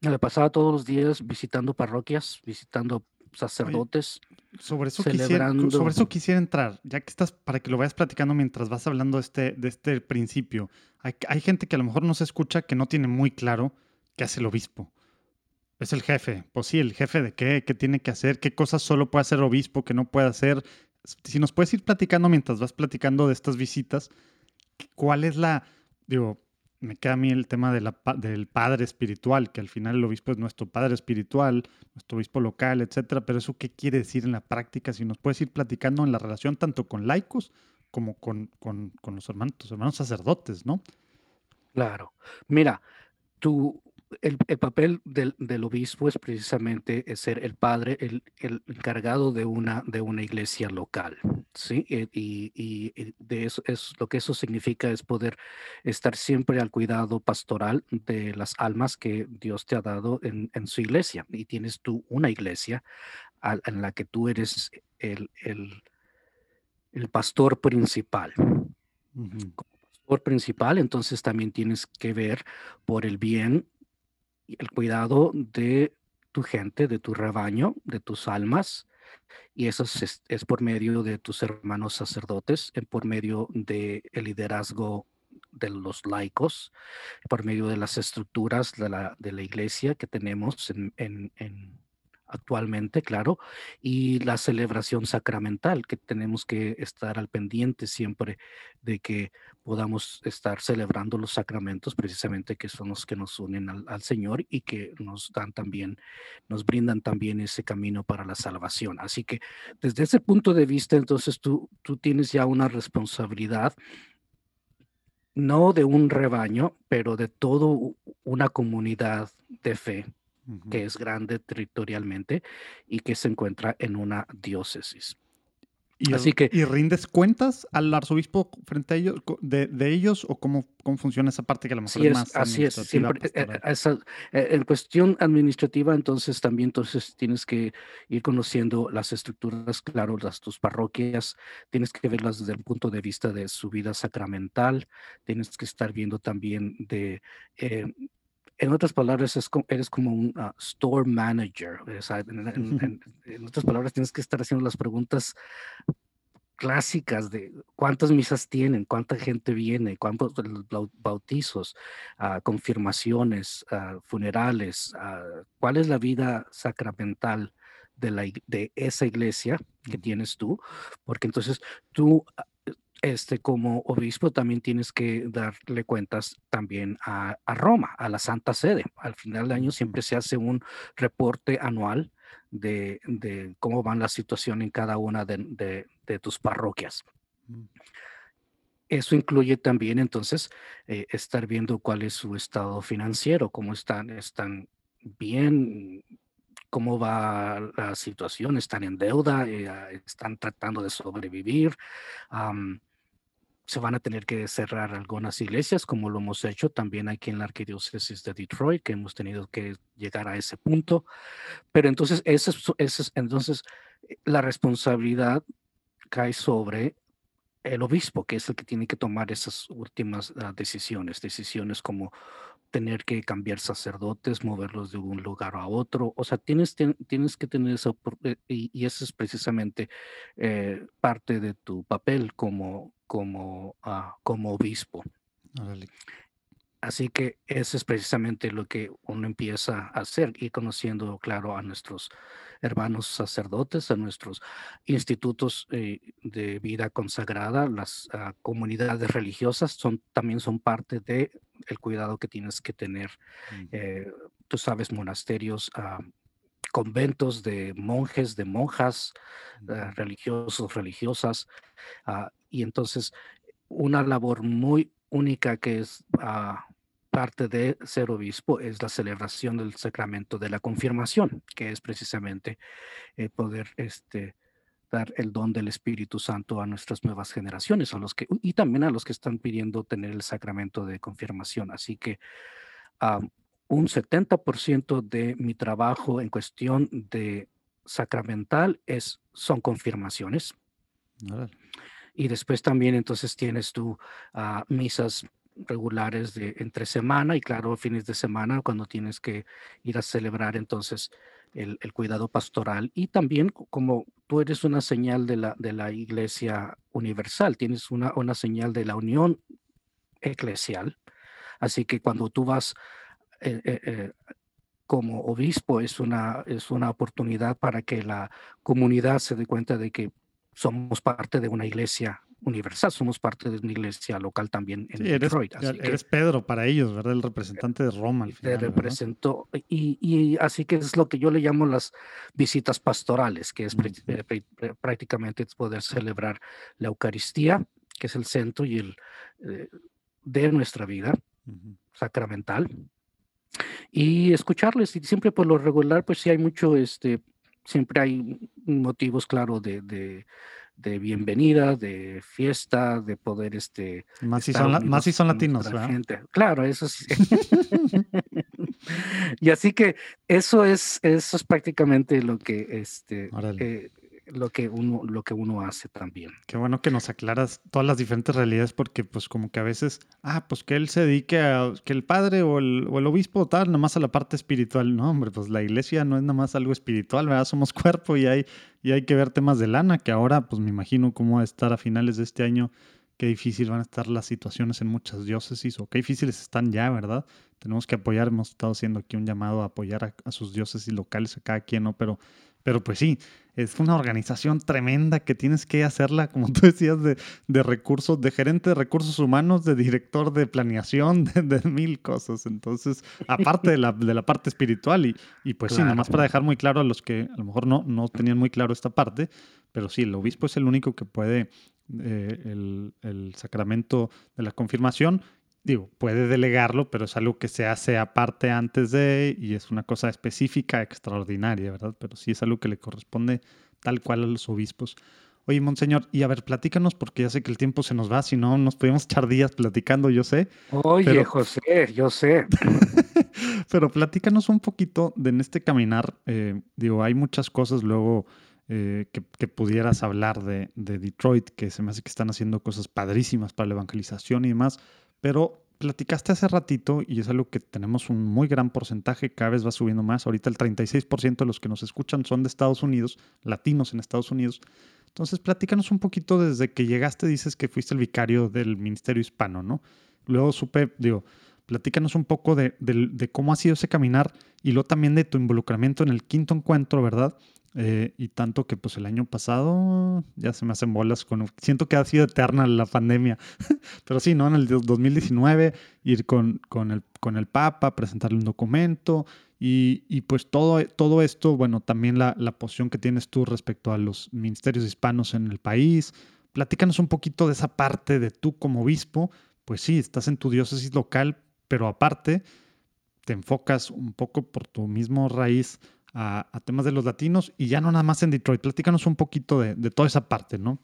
me la pasaba todos los días visitando parroquias, visitando sacerdotes. Sobre eso, quisiera, sobre eso quisiera entrar, ya que estás, para que lo vayas platicando mientras vas hablando de este, de este principio. Hay, hay gente que a lo mejor no se escucha, que no tiene muy claro qué hace el obispo. Es el jefe. Pues sí, el jefe de qué, qué tiene que hacer, qué cosas solo puede hacer obispo, que no puede hacer. Si nos puedes ir platicando mientras vas platicando de estas visitas, ¿cuál es la, digo, me queda a mí el tema del padre espiritual, que al final el obispo es nuestro padre espiritual, nuestro obispo local, etcétera, pero eso qué quiere decir en la práctica, si nos puedes ir platicando en la relación tanto con laicos como con, con, con los hermanos, tus hermanos sacerdotes, ¿no? Claro. Mira, tú, el, el papel del, del obispo es precisamente es ser el padre, el, el encargado de una, de una iglesia local, ¿sí? Eh, Y, y- y de eso es lo que eso significa es poder estar siempre al cuidado pastoral de las almas que Dios te ha dado en, en su iglesia. Y tienes tú una iglesia en la que tú eres el, el, el pastor principal pastor principal, entonces también tienes que ver por el bien el cuidado de tu gente, de tu rebaño, de tus almas. Y eso es, es por medio de tus hermanos sacerdotes, por medio del liderazgo de los laicos, por medio de las estructuras de la, de la iglesia que tenemos en, en- en- actualmente, claro, y la celebración sacramental, que tenemos que estar al pendiente siempre de que podamos estar celebrando los sacramentos precisamente que son los que nos unen al, Señor y que nos dan también, nos brindan también ese camino para la salvación. Así que desde ese punto de vista, entonces tú, tú tienes ya una responsabilidad, no de un rebaño, pero de toda una comunidad de fe Que es grande territorialmente y que se encuentra en una diócesis. ¿Y, así que- ¿Y rindes cuentas al arzobispo frente a ellos, de, de ellos o cómo, cómo funciona esa parte que a lo mejor Así es es, más así es. Siempre, eh, eh, esa- eh, en cuestión administrativa, entonces también entonces tienes que ir conociendo las estructuras, claro, las tus parroquias, tienes que verlas desde el punto de vista de su vida sacramental, tienes que estar viendo también de, eh, en otras palabras, es co- eres como un ah, store manager. o sea, en, en- en- en otras palabras, tienes que estar haciendo las preguntas clásicas de cuántas misas tienen, cuánta gente viene, cuántos bautizos, ah, confirmaciones, ah, funerales, cuál es la vida sacramental de, la, de esa iglesia que tienes tú, porque entonces tú, este, como obispo, también tienes que darle cuentas también a, a Roma, a la Santa Sede. Al final del año siempre se hace un reporte anual de, de cómo van la situación en cada una de, de- de tus parroquias. Eso incluye también entonces eh, estar viendo cuál es su estado financiero, cómo están, están bien, cómo va la situación, están en deuda, eh, están tratando de sobrevivir. Se van a tener que cerrar algunas iglesias, como lo hemos hecho también aquí en la arquidiócesis de Detroit, que hemos tenido que llegar a ese punto. Pero entonces, ese, entonces la responsabilidad cae sobre el obispo, que es el que tiene que tomar esas últimas ah, decisiones, decisiones como tener que cambiar sacerdotes, moverlos de un lugar a otro. O sea, tienes, tienes que tener eso, eh, y, y eso es precisamente eh, parte de tu papel como, como, uh, como obispo. Así que eso es precisamente lo que uno empieza a hacer y conociendo, claro, a nuestros hermanos sacerdotes, a nuestros institutos eh, de vida consagrada, las ah, comunidades religiosas son, también son parte del el cuidado que tienes que tener. Eh, tú sabes, monasterios, ah, conventos de monjes, de monjas, ah, religiosos, religiosas, y entonces una labor muy única que es parte de ser obispo es la celebración del sacramento de la confirmación, que es precisamente eh, poder este, dar el don del Espíritu Santo a nuestras nuevas generaciones, a los que, y también a los que están pidiendo tener el sacramento de confirmación. Así que un 70% de mi trabajo en cuestión de sacramental es, son confirmaciones. Y después también entonces tienes tú uh, misas regulares de entre semana y claro, fines de semana cuando tienes que ir a celebrar entonces el, cuidado pastoral y también como tú eres una señal de la, de la iglesia universal, tienes una, una señal de la unión eclesial, así que cuando tú vas eh, eh, eh, como obispo es una, es una oportunidad para que la comunidad se dé cuenta de que somos parte de una iglesia universal, somos parte de una iglesia local también en Detroit. eres Pedro para ellos, ¿verdad? El representante de Roma. Al final, te representó, y, y, así que es lo que yo le llamo las visitas pastorales, que es eh, prácticamente poder celebrar la Eucaristía, que es el centro y el eh, de nuestra vida sacramental, y escucharles, y siempre por lo regular, pues sí hay mucho, este, siempre hay motivos, claro, de, de de bienvenida, de fiesta, de poder este más si son, más si son latinos, Claro, eso sí. y así que eso es eso es prácticamente lo que este lo que uno lo que uno hace también. Qué bueno que nos aclaras todas las diferentes realidades porque pues como que a veces, ah, pues que él se dedique a que el padre o el, o el obispo tal, nada más a la parte espiritual. No, hombre, pues la iglesia no es nada más algo espiritual, ¿verdad? Somos cuerpo y hay y hay que ver temas de lana que ahora pues me imagino cómo va a estar a finales de este año qué difícil van a estar las situaciones en muchas diócesis o qué difíciles están ya, ¿verdad? Tenemos que apoyar, hemos estado haciendo aquí un llamado a apoyar a, a sus diócesis locales, a cada quien, ¿no? Pero pero pues sí, es una organización tremenda que tienes que hacerla, como tú decías, de, de recursos, de gerente de recursos humanos, de director de planeación, de, mil cosas. Entonces, aparte de la, de la parte espiritual, y, y pues sí, nada más para dejar muy claro a los que a lo mejor no, no tenían muy claro esta parte, pero sí, el obispo es el único que puede eh, el, el, sacramento de la confirmación digo, puede delegarlo, pero es algo que se hace aparte antes de y es una cosa específica, extraordinaria, ¿verdad? Pero sí es algo que le corresponde tal cual a los obispos. Oye, Monseñor, y a ver, platícanos, porque ya sé que el tiempo se nos va, si no, nos podemos echar días platicando, yo sé. Oye, José, yo sé. pero platícanos un poquito de en este caminar. Eh, digo, hay muchas cosas luego eh, que, que, pudieras hablar de, de Detroit, que se me hace que están haciendo cosas padrísimas para la evangelización y demás. Pero platicaste hace ratito, y es algo que tenemos un muy gran porcentaje, cada vez va subiendo más. Ahorita el 36% de los que nos escuchan son de Estados Unidos, latinos en Estados Unidos. Entonces, platícanos un poquito desde que llegaste, dices que fuiste el vicario del Ministerio Hispano, ¿no? Luego supe, digo, platícanos un poco de, cómo ha sido ese caminar y luego también de tu involucramiento en el quinto encuentro, ¿verdad? Eh, y tanto que pues el año pasado ya se me hacen bolas con... Siento que ha sido eterna la pandemia. Pero sí, ¿no? En el 2019 ir con, con, el, con el Papa, presentarle un documento y, y pues todo, todo esto, bueno, también la, la, posición que tienes tú respecto a los ministerios hispanos en el país, platícanos un poquito de esa parte de tú como obispo. Pues sí, estás en tu diócesis local, pero aparte te enfocas un poco por tu mismo raíz a, temas de los latinos y ya no nada más en Detroit. Platícanos un poquito de, de toda esa parte, ¿no?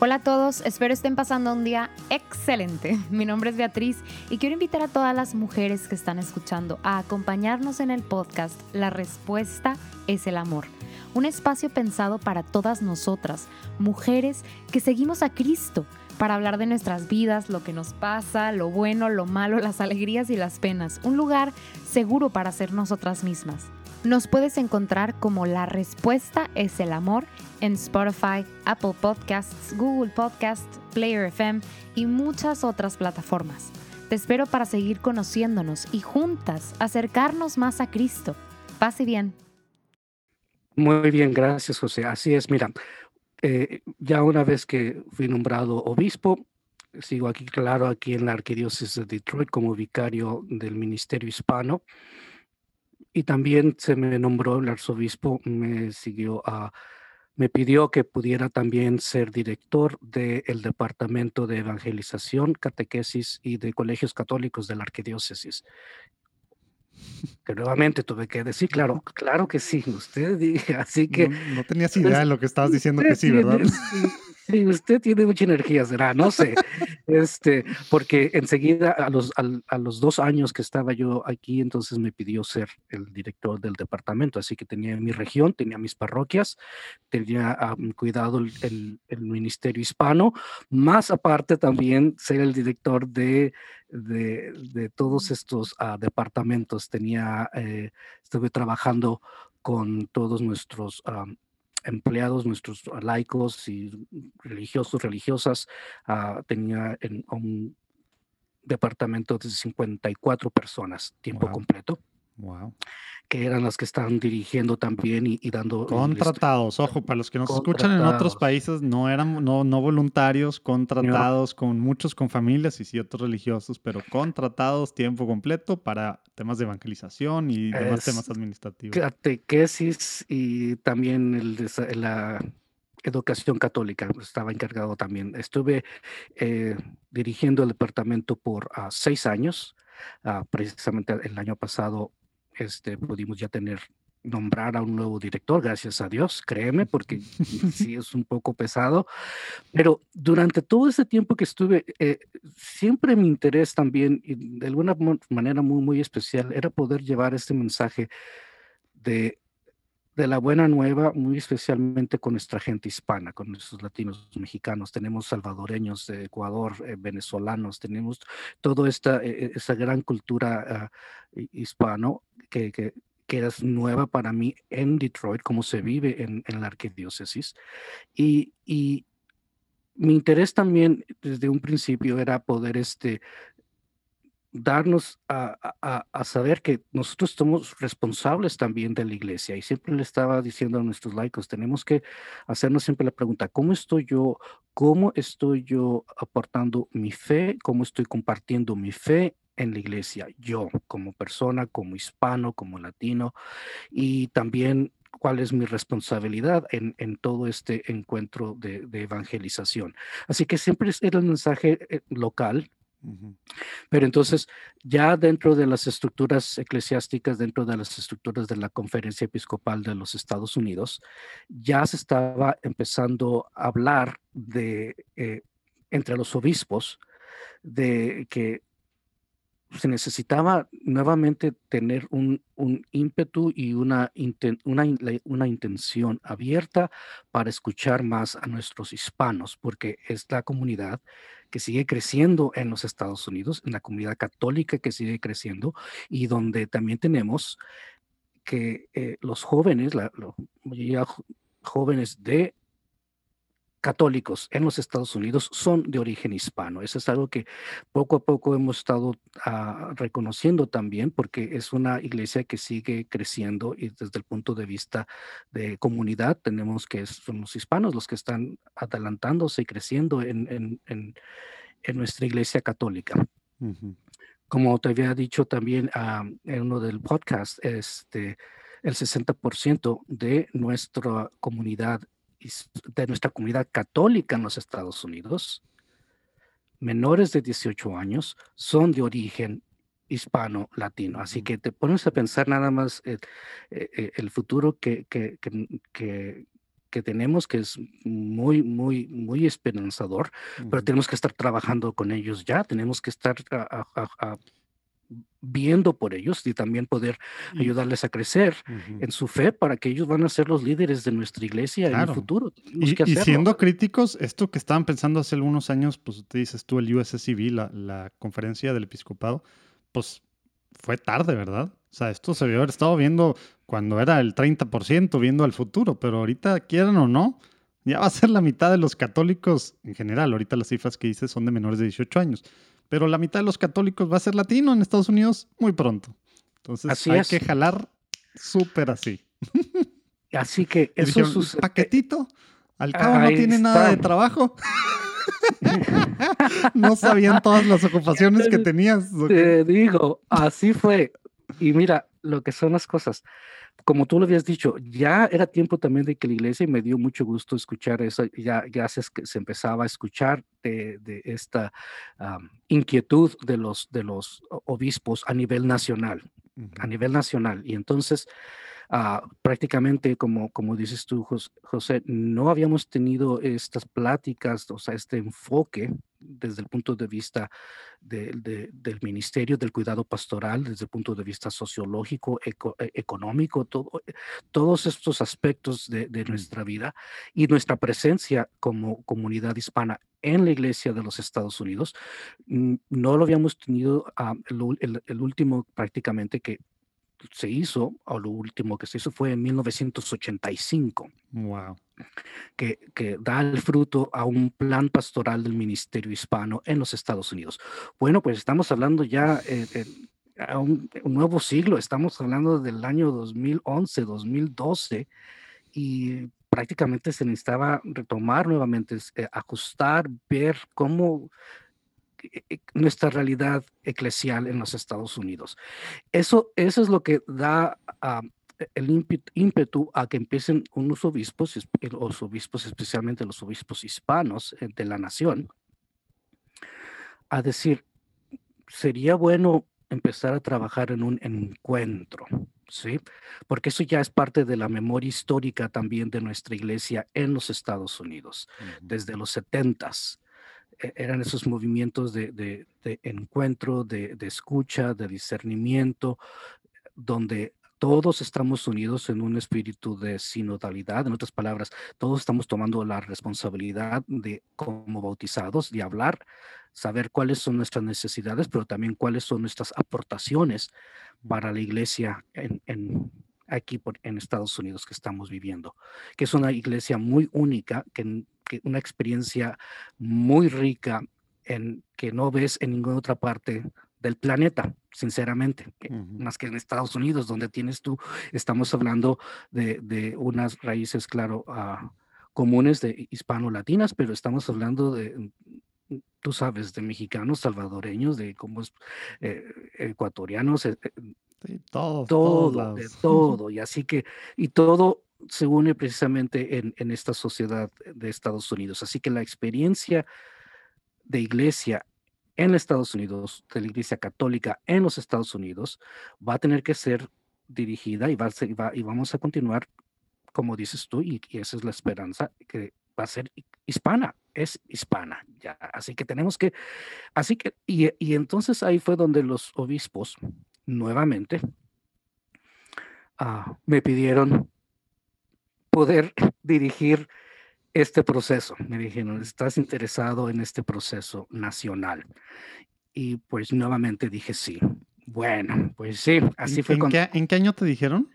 Hola a todos, espero estén pasando un día excelente. Mi nombre es Beatriz y quiero invitar a todas las mujeres que están escuchando a acompañarnos en el podcast La Respuesta es el Amor, un espacio pensado para todas nosotras, mujeres que seguimos a Cristo, para hablar de nuestras vidas, lo que nos pasa, lo bueno, lo malo, las alegrías y las penas, un lugar seguro para ser nosotras mismas. Nos puedes encontrar como La Respuesta es el Amor en Spotify, Apple Podcasts, Google Podcasts, Player FM y muchas otras plataformas. Te espero para seguir conociéndonos y juntas acercarnos más a Cristo. Paz y bien. Muy bien, gracias José. Así es, mira, eh, ya una vez que fui nombrado obispo, sigo aquí, claro, aquí en la Arquidiócesis de Detroit como vicario del Ministerio Hispano y también se me nombró el arzobispo, me siguió a, me pidió que pudiera también ser director del Departamento de Evangelización, Catequesis y de Colegios Católicos de la Arquidiócesis. Que nuevamente tuve que decir, claro, claro que sí, usted dije, así que... No, tenías idea de lo que estabas diciendo que sí, ¿verdad? Sí, usted tiene mucha energía, será, no sé. Este, porque enseguida, a los, a, los dos años que estaba yo aquí, entonces me pidió ser el director del departamento. Así que tenía mi región, tenía mis parroquias, tenía cuidado el, el, ministerio hispano, más aparte también ser el director de, de, de todos estos uh, departamentos. Tenía, eh, estuve trabajando con todos nuestros empleados, nuestros laicos y religiosos, religiosas, uh, tenía en un departamento de 54 personas, tiempo completo. Wow. Que eran las que estaban dirigiendo también y, dando. Contratados, ojo, para los que nos escuchan en otros países, no eran no, no voluntarios, contratados con muchos con familias y ciertos religiosos, pero contratados tiempo completo para temas de evangelización y demás temas administrativos. Catequesis y también el, la educación católica, estaba encargado también. Estuve eh, dirigiendo el departamento por ah, seis años. Ah, precisamente el año pasado este, pudimos ya tener, nombrar a un nuevo director, gracias a Dios, créeme, porque sí es un poco pesado. Pero durante todo ese tiempo que estuve, eh, siempre mi interés también, y de alguna manera muy, muy especial, era poder llevar este mensaje de de la buena nueva, muy especialmente con nuestra gente hispana, con nuestros latinos mexicanos. Tenemos salvadoreños de Ecuador, eh, venezolanos, tenemos toda esta, e, e, esa gran cultura uh, hispano que, que, que, es nueva para mí en Detroit, como se vive en, en la arquidiócesis. Y, y mi interés también desde un principio era poder este, darnos a, saber que nosotros somos responsables también de la iglesia. Y siempre le estaba diciendo a nuestros laicos, tenemos que hacernos siempre la pregunta, ¿cómo estoy yo? ¿Cómo estoy yo aportando mi fe? ¿Cómo estoy compartiendo mi fe en la iglesia? Yo como persona, como hispano, como latino. Y también cuál es mi responsabilidad en, todo este encuentro de, de, evangelización. Así que siempre era el mensaje eh, local, pero entonces, ya dentro de las estructuras eclesiásticas, dentro de las estructuras de la Conferencia Episcopal de los Estados Unidos, ya se estaba empezando a hablar de, eh, entre los obispos, de que se necesitaba nuevamente tener un, ímpetu y una, una, una, intención abierta para escuchar más a nuestros hispanos, porque es la comunidad que sigue creciendo en los Estados Unidos, en la comunidad católica que sigue creciendo y donde también tenemos que eh, los jóvenes, la, los jóvenes de católicos en los Estados Unidos son de origen hispano. Eso es algo que poco a poco hemos estado ah, reconociendo también porque es una iglesia que sigue creciendo y desde el punto de vista de comunidad tenemos que son los hispanos los que están adelantándose y creciendo en, en, en, nuestra iglesia católica. Como te había dicho también ah, en uno del podcast, este, el 60% de nuestra comunidad de nuestra comunidad católica en los Estados Unidos, menores de 18 años, son de origen hispano-latino. Así que te pones a pensar nada más el, eh, eh, el futuro que, que, que, que, tenemos, que es muy, muy, muy esperanzador, pero tenemos que estar trabajando con ellos ya, tenemos que estar a, viendo por ellos y también poder ayudarles a crecer en su fe para que ellos van a ser los líderes de nuestra iglesia en el futuro. Y, siendo críticos, esto que estaban pensando hace algunos años, pues te dices tú el USCB, la, la conferencia del episcopado, pues fue tarde, ¿verdad? O sea, esto se debió haber estado viendo cuando era el 30%, viendo al futuro, pero ahorita, quieran o no, ya va a ser la mitad de los católicos en general. Ahorita las cifras que dices son de menores de 18 años pero la mitad de los católicos va a ser latino en Estados Unidos muy pronto. Entonces hay que jalar súper así. Así que eso es un paquetito. Al cabo no tiene nada de trabajo. no sabían todas las ocupaciones que tenías. Te digo, así fue. Y mira lo que son las cosas como tú lo habías dicho, ya era tiempo también de que la iglesia, y me dio mucho gusto escuchar eso, ya, ya se, se empezaba a escuchar de, de esta inquietud de los, de los obispos a nivel nacional, a nivel nacional. Y entonces, uh, prácticamente, como, como dices tú, José, no habíamos tenido estas pláticas, o sea, este enfoque desde el punto de vista del ministerio, del cuidado pastoral, desde el punto de vista sociológico, e, económico, todo, eh, todos estos aspectos de, nuestra vida y nuestra presencia como comunidad hispana en la iglesia de los Estados Unidos, no lo habíamos tenido ah, el, último prácticamente que se hizo, o lo último que se hizo fue en 1985. Wow. Que, que, da el fruto a un plan pastoral del Ministerio Hispano en los Estados Unidos. Bueno, pues estamos hablando ya eh, a un, nuevo siglo, estamos hablando del año 2011, 2012, y prácticamente se necesitaba retomar nuevamente, eh, ajustar, ver cómo e, e, nuestra realidad eclesial en los Estados Unidos. Eso, eso es lo que da el ímpetu a que empiecen unos obispos, los obispos, especialmente los obispos hispanos eh, de la nación, a decir, sería bueno empezar a trabajar en un encuentro, ¿sí? Porque eso ya es parte de la memoria histórica también de nuestra iglesia en los Estados Unidos, desde los setentas e-, eran esos movimientos de, encuentro, de, escucha, de discernimiento, donde todos estamos unidos en un espíritu de sinodalidad, en otras palabras, todos estamos tomando la responsabilidad de, como bautizados, de hablar, saber cuáles son nuestras necesidades, pero también cuáles son nuestras aportaciones para la iglesia en, aquí en Estados Unidos que estamos viviendo, que es una iglesia muy única, que una experiencia muy rica en que no ves en ninguna otra parte del planeta, sinceramente, más que en Estados Unidos, donde tienes tú, estamos hablando de, unas raíces, claro, uh, comunes de hispano-latinas, pero estamos hablando de, tú sabes, de mexicanos, salvadoreños, de cómo es, eh, ecuatorianos, eh, eh, todo, todo, de todo, y así que, y todo se une precisamente en, esta sociedad de Estados Unidos. Así que la experiencia de iglesia en Estados Unidos, de la iglesia católica en los Estados Unidos, va a tener que ser dirigida y, va y vamos a continuar, como dices tú, y, esa es la esperanza, que va a ser hispana, es hispana. Así que tenemos que, así que, y, y entonces ahí fue donde los obispos nuevamente ah, me pidieron poder dirigir este proceso. Me dijeron, ¿estás interesado en este proceso nacional? Y pues nuevamente dije sí. Bueno, pues sí, así fue. ¿En qué año te dijeron?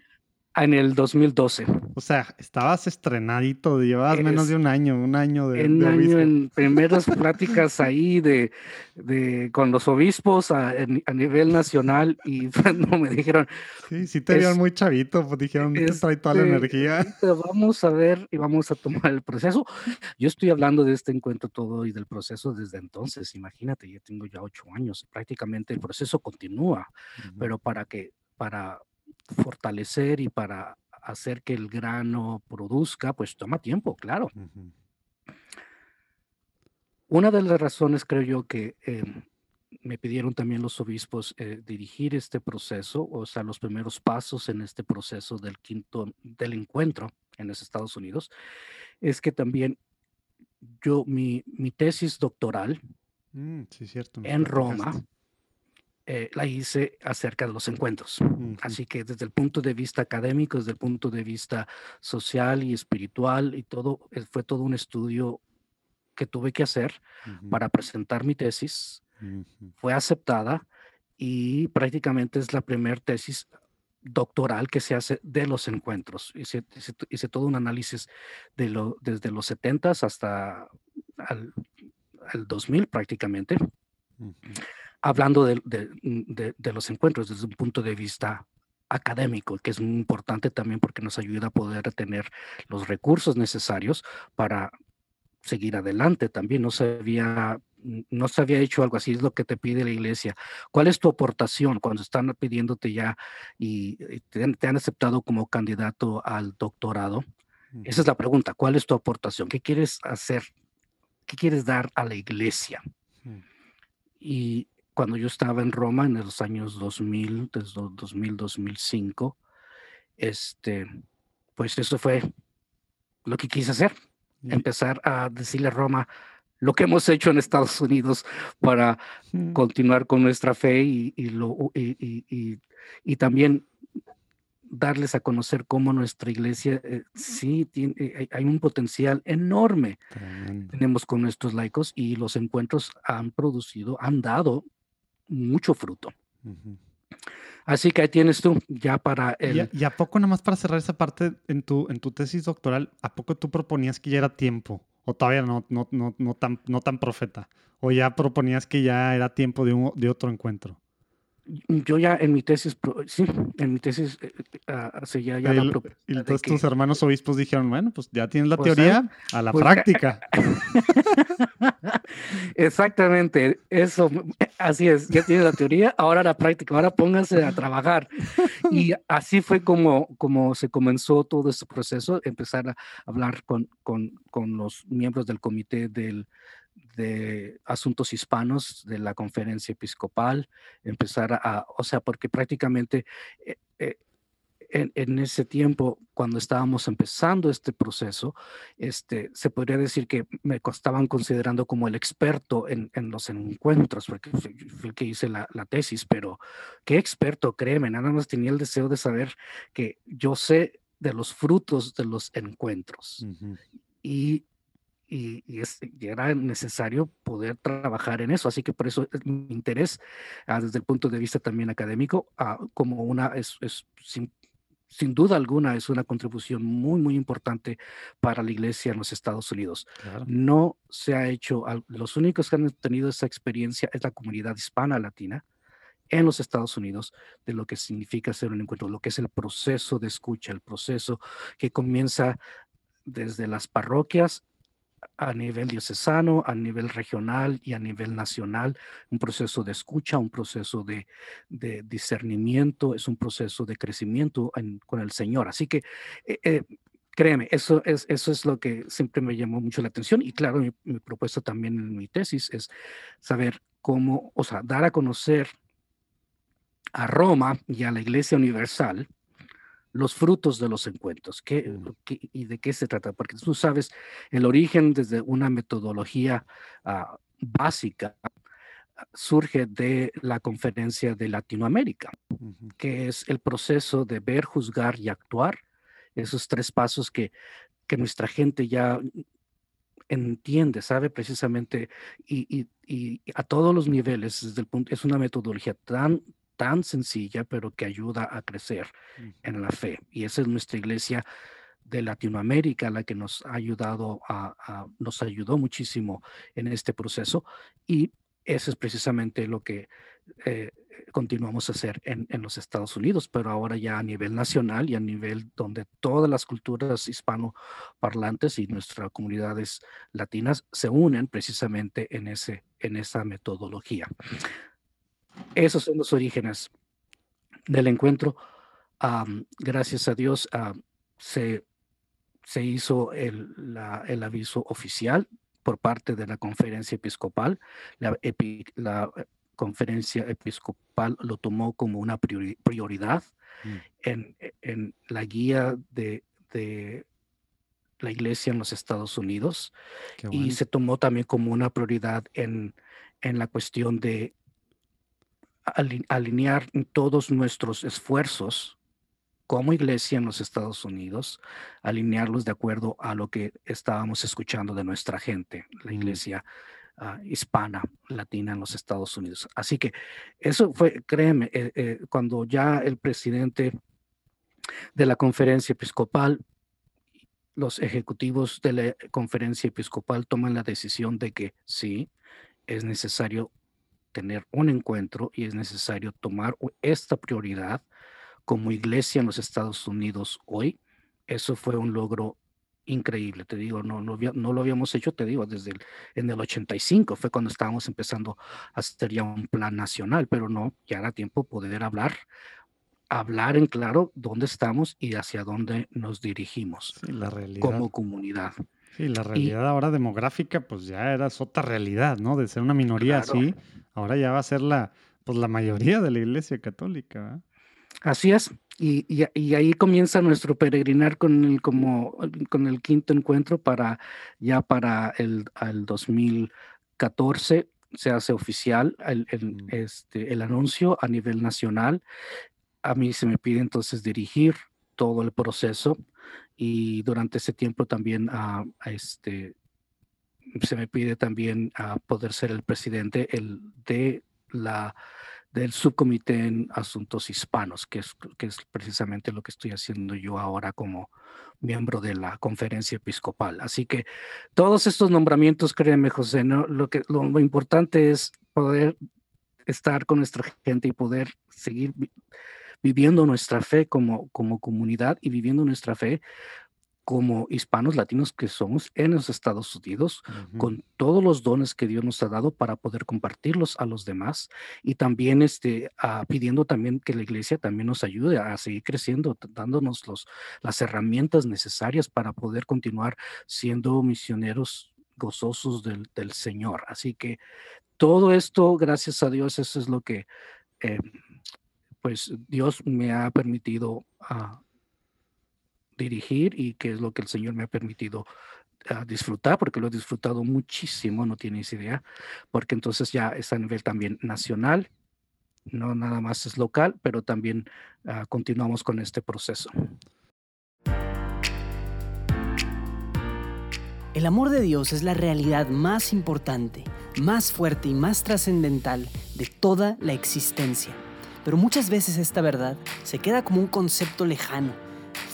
En el 2012. O sea, estabas estrenadito, llevabas menos de un año, un año de. Un año en primeras pláticas ahí de, de, con los obispos a, a nivel nacional y me dijeron. Sí, sí te vieron muy chavito, pues dijeron que trae toda la energía. Vamos a ver y vamos a tomar el proceso. Yo estoy hablando de este encuentro todo y del proceso desde entonces, imagínate, ya tengo ya ocho años, prácticamente el proceso continúa, pero para que, para fortalecer y para hacer que el grano produzca, pues toma tiempo, claro. Una de las razones, creo yo, que em, me pidieron también los obispos eh, dirigir este proceso, o sea, los primeros pasos en este proceso del quinto, del encuentro en los Estados Unidos, es que también yo, mi, mi tesis doctoral mm, sí, cierto, en Roma, eh, la hice acerca de los encuentros. Así que desde el punto de vista académico, desde el punto de vista social y espiritual y todo, eh, fue todo un estudio que tuve que hacer para presentar mi tesis. Fue aceptada y prácticamente es la primera tesis doctoral que se hace de los encuentros. Hice, hice, todo un análisis de lo, desde los 70 hasta al, 2000 prácticamente, hablando de, de, de, los encuentros desde un punto de vista académico, que es muy importante también porque nos ayuda a poder tener los recursos necesarios para seguir adelante también. No se había, no se había hecho algo así, es lo que te pide la iglesia. ¿Cuál es tu aportación cuando están pidiéndote ya y te han, aceptado como candidato al doctorado? Esa es la pregunta. ¿Cuál es tu aportación? ¿Qué quieres hacer? ¿Qué quieres dar a la iglesia? Y cuando yo estaba en Roma en los años 2000, desde 2000, 2005, este, pues eso fue lo que quise hacer empezar a decirle a Roma lo que hemos hecho en Estados Unidos para continuar con nuestra fe y, lo, y, también darles a conocer cómo nuestra iglesia eh, sí tiene, eh, hay un potencial enorme. Tenemos con nuestros laicos y los encuentros han producido, han dado mucho fruto. Así que ahí tienes tú, ya para el... ¿Y a, poco nada más para cerrar esa parte en tu, en tu tesis doctoral, ¿a poco tú proponías que ya era tiempo? ¿O todavía no, no, no, no, tan, no tan profeta? ¿O ya proponías que ya era tiempo de, un, de otro encuentro? Yo ya en mi tesis, sí, en mi tesis eh, uh, ya, ya la Y entonces tus hermanos obispos dijeron, bueno, pues ya tienes la pues, teoría a la pues, práctica. Exactamente, eso, así es, ya tienes la teoría, ahora la práctica, ahora pónganse a trabajar. Y así fue como, como se comenzó todo este proceso, empezar a hablar con, con, con los miembros del comité del, de asuntos hispanos de la conferencia episcopal, empezar a, o sea, porque prácticamente eh, eh, en, ese tiempo, cuando estábamos empezando este proceso, este, se podría decir que me estaban considerando como el experto en, los encuentros, porque fue, el que hice la, tesis, pero qué experto, créeme, nada más tenía el deseo de saber que yo sé de los frutos de los encuentros. Y y, era necesario poder trabajar en eso. Así que por eso mi interés, ah, desde el punto de vista también académico, ah, como una, es, sin, duda alguna, es una contribución muy, muy importante para la iglesia en los Estados Unidos. No se ha hecho, los únicos que han tenido esa experiencia es la comunidad hispana latina en los Estados Unidos de lo que significa hacer un encuentro, lo que es el proceso de escucha, el proceso que comienza desde las parroquias a nivel diocesano, a nivel regional y a nivel nacional, un proceso de escucha, un proceso de, discernimiento, es un proceso de crecimiento con el Señor. Así que eh, eh, créeme, eso es, eso es lo que siempre me llamó mucho la atención y claro, mi, mi propuesta también en mi tesis es saber cómo, o sea, dar a conocer a Roma y a la Iglesia Universal, los frutos de los encuentros. ¿qué, y de qué se trata? Porque tú sabes, el origen desde una metodología ah, básica ah, surge de la conferencia de Latinoamérica, que es el proceso de ver, juzgar y actuar. Esos tres pasos que, que nuestra gente ya entiende, sabe precisamente, y, y, a todos los niveles, desde el punto, es una metodología tan, tan sencilla, pero que ayuda a crecer en la fe. Y esa es nuestra iglesia de Latinoamérica, la que nos ha ayudado a, nos ayudó muchísimo en este proceso. Y eso es precisamente lo que eh, continuamos a hacer en, en, los Estados Unidos, pero ahora ya a nivel nacional y a nivel donde todas las culturas hispanoparlantes y nuestras comunidades latinas se unen precisamente en, ese, en esa metodología. Esos son los orígenes del encuentro. gracias a Dios, se, se hizo el, la, el aviso oficial por parte de la conferencia episcopal. La, la eh, conferencia episcopal lo tomó como una prioridad mm. en, en, la guía de, de, la iglesia en los Estados Unidos y se tomó también como una prioridad en, en la cuestión de alinear todos nuestros esfuerzos como iglesia en los Estados Unidos, alinearlos de acuerdo a lo que estábamos escuchando de nuestra gente, la mm. iglesia ah, hispana, latina en los Estados Unidos. Así que eso fue, créeme, eh, eh, cuando ya el presidente de la conferencia episcopal, los ejecutivos de la conferencia episcopal toman la decisión de que sí, es necesario tener un encuentro y es necesario tomar esta prioridad como iglesia en los Estados Unidos hoy, eso fue un logro increíble, te digo, no, no, no lo habíamos hecho, te digo, desde el, en el 85 fue cuando estábamos empezando a hacer ya un plan nacional, pero no, ya era tiempo poder hablar, hablar en claro dónde estamos y hacia dónde nos dirigimos la realidad. como comunidad. Sí, la realidad ahora demográfica, pues ya era otra realidad, ¿no? De ser una minoría así, ahora ya va a ser la, pues la mayoría de la iglesia católica. Así es. Y, y, ahí comienza nuestro peregrinar con el, como, con el quinto encuentro para ya para el, el 2014 se hace oficial el, el, mm. este, el anuncio a nivel nacional. A mí se me pide entonces dirigir todo el proceso y durante ese tiempo también a, este, se me pide también a poder ser el presidente el, de la del subcomité en asuntos hispanos, que es, que es precisamente lo que estoy haciendo yo ahora como miembro de la conferencia episcopal. Así que todos estos nombramientos, créeme, José, lo, que, lo, importante es poder estar con nuestra gente y poder seguir viviendo nuestra fe como, como comunidad y viviendo nuestra fe como hispanos latinos que somos en los Estados Unidos, con todos los dones que Dios nos ha dado para poder compartirlos a los demás y también este, ah, pidiendo también que la iglesia también nos ayude a seguir creciendo, dándonos los, las herramientas necesarias para poder continuar siendo misioneros gozosos del, del Señor. Así que todo esto, gracias a Dios, eso es lo que eh, pues Dios me ha permitido uh, dirigir y que es lo que el Señor me ha permitido uh, disfrutar, porque lo he disfrutado muchísimo, no tienes idea, porque entonces ya es a nivel también nacional, no nada más es local, pero también uh, continuamos con este proceso. El amor de Dios es la realidad más importante, más fuerte y más trascendental de toda la existencia. Pero muchas veces esta verdad se queda como un concepto lejano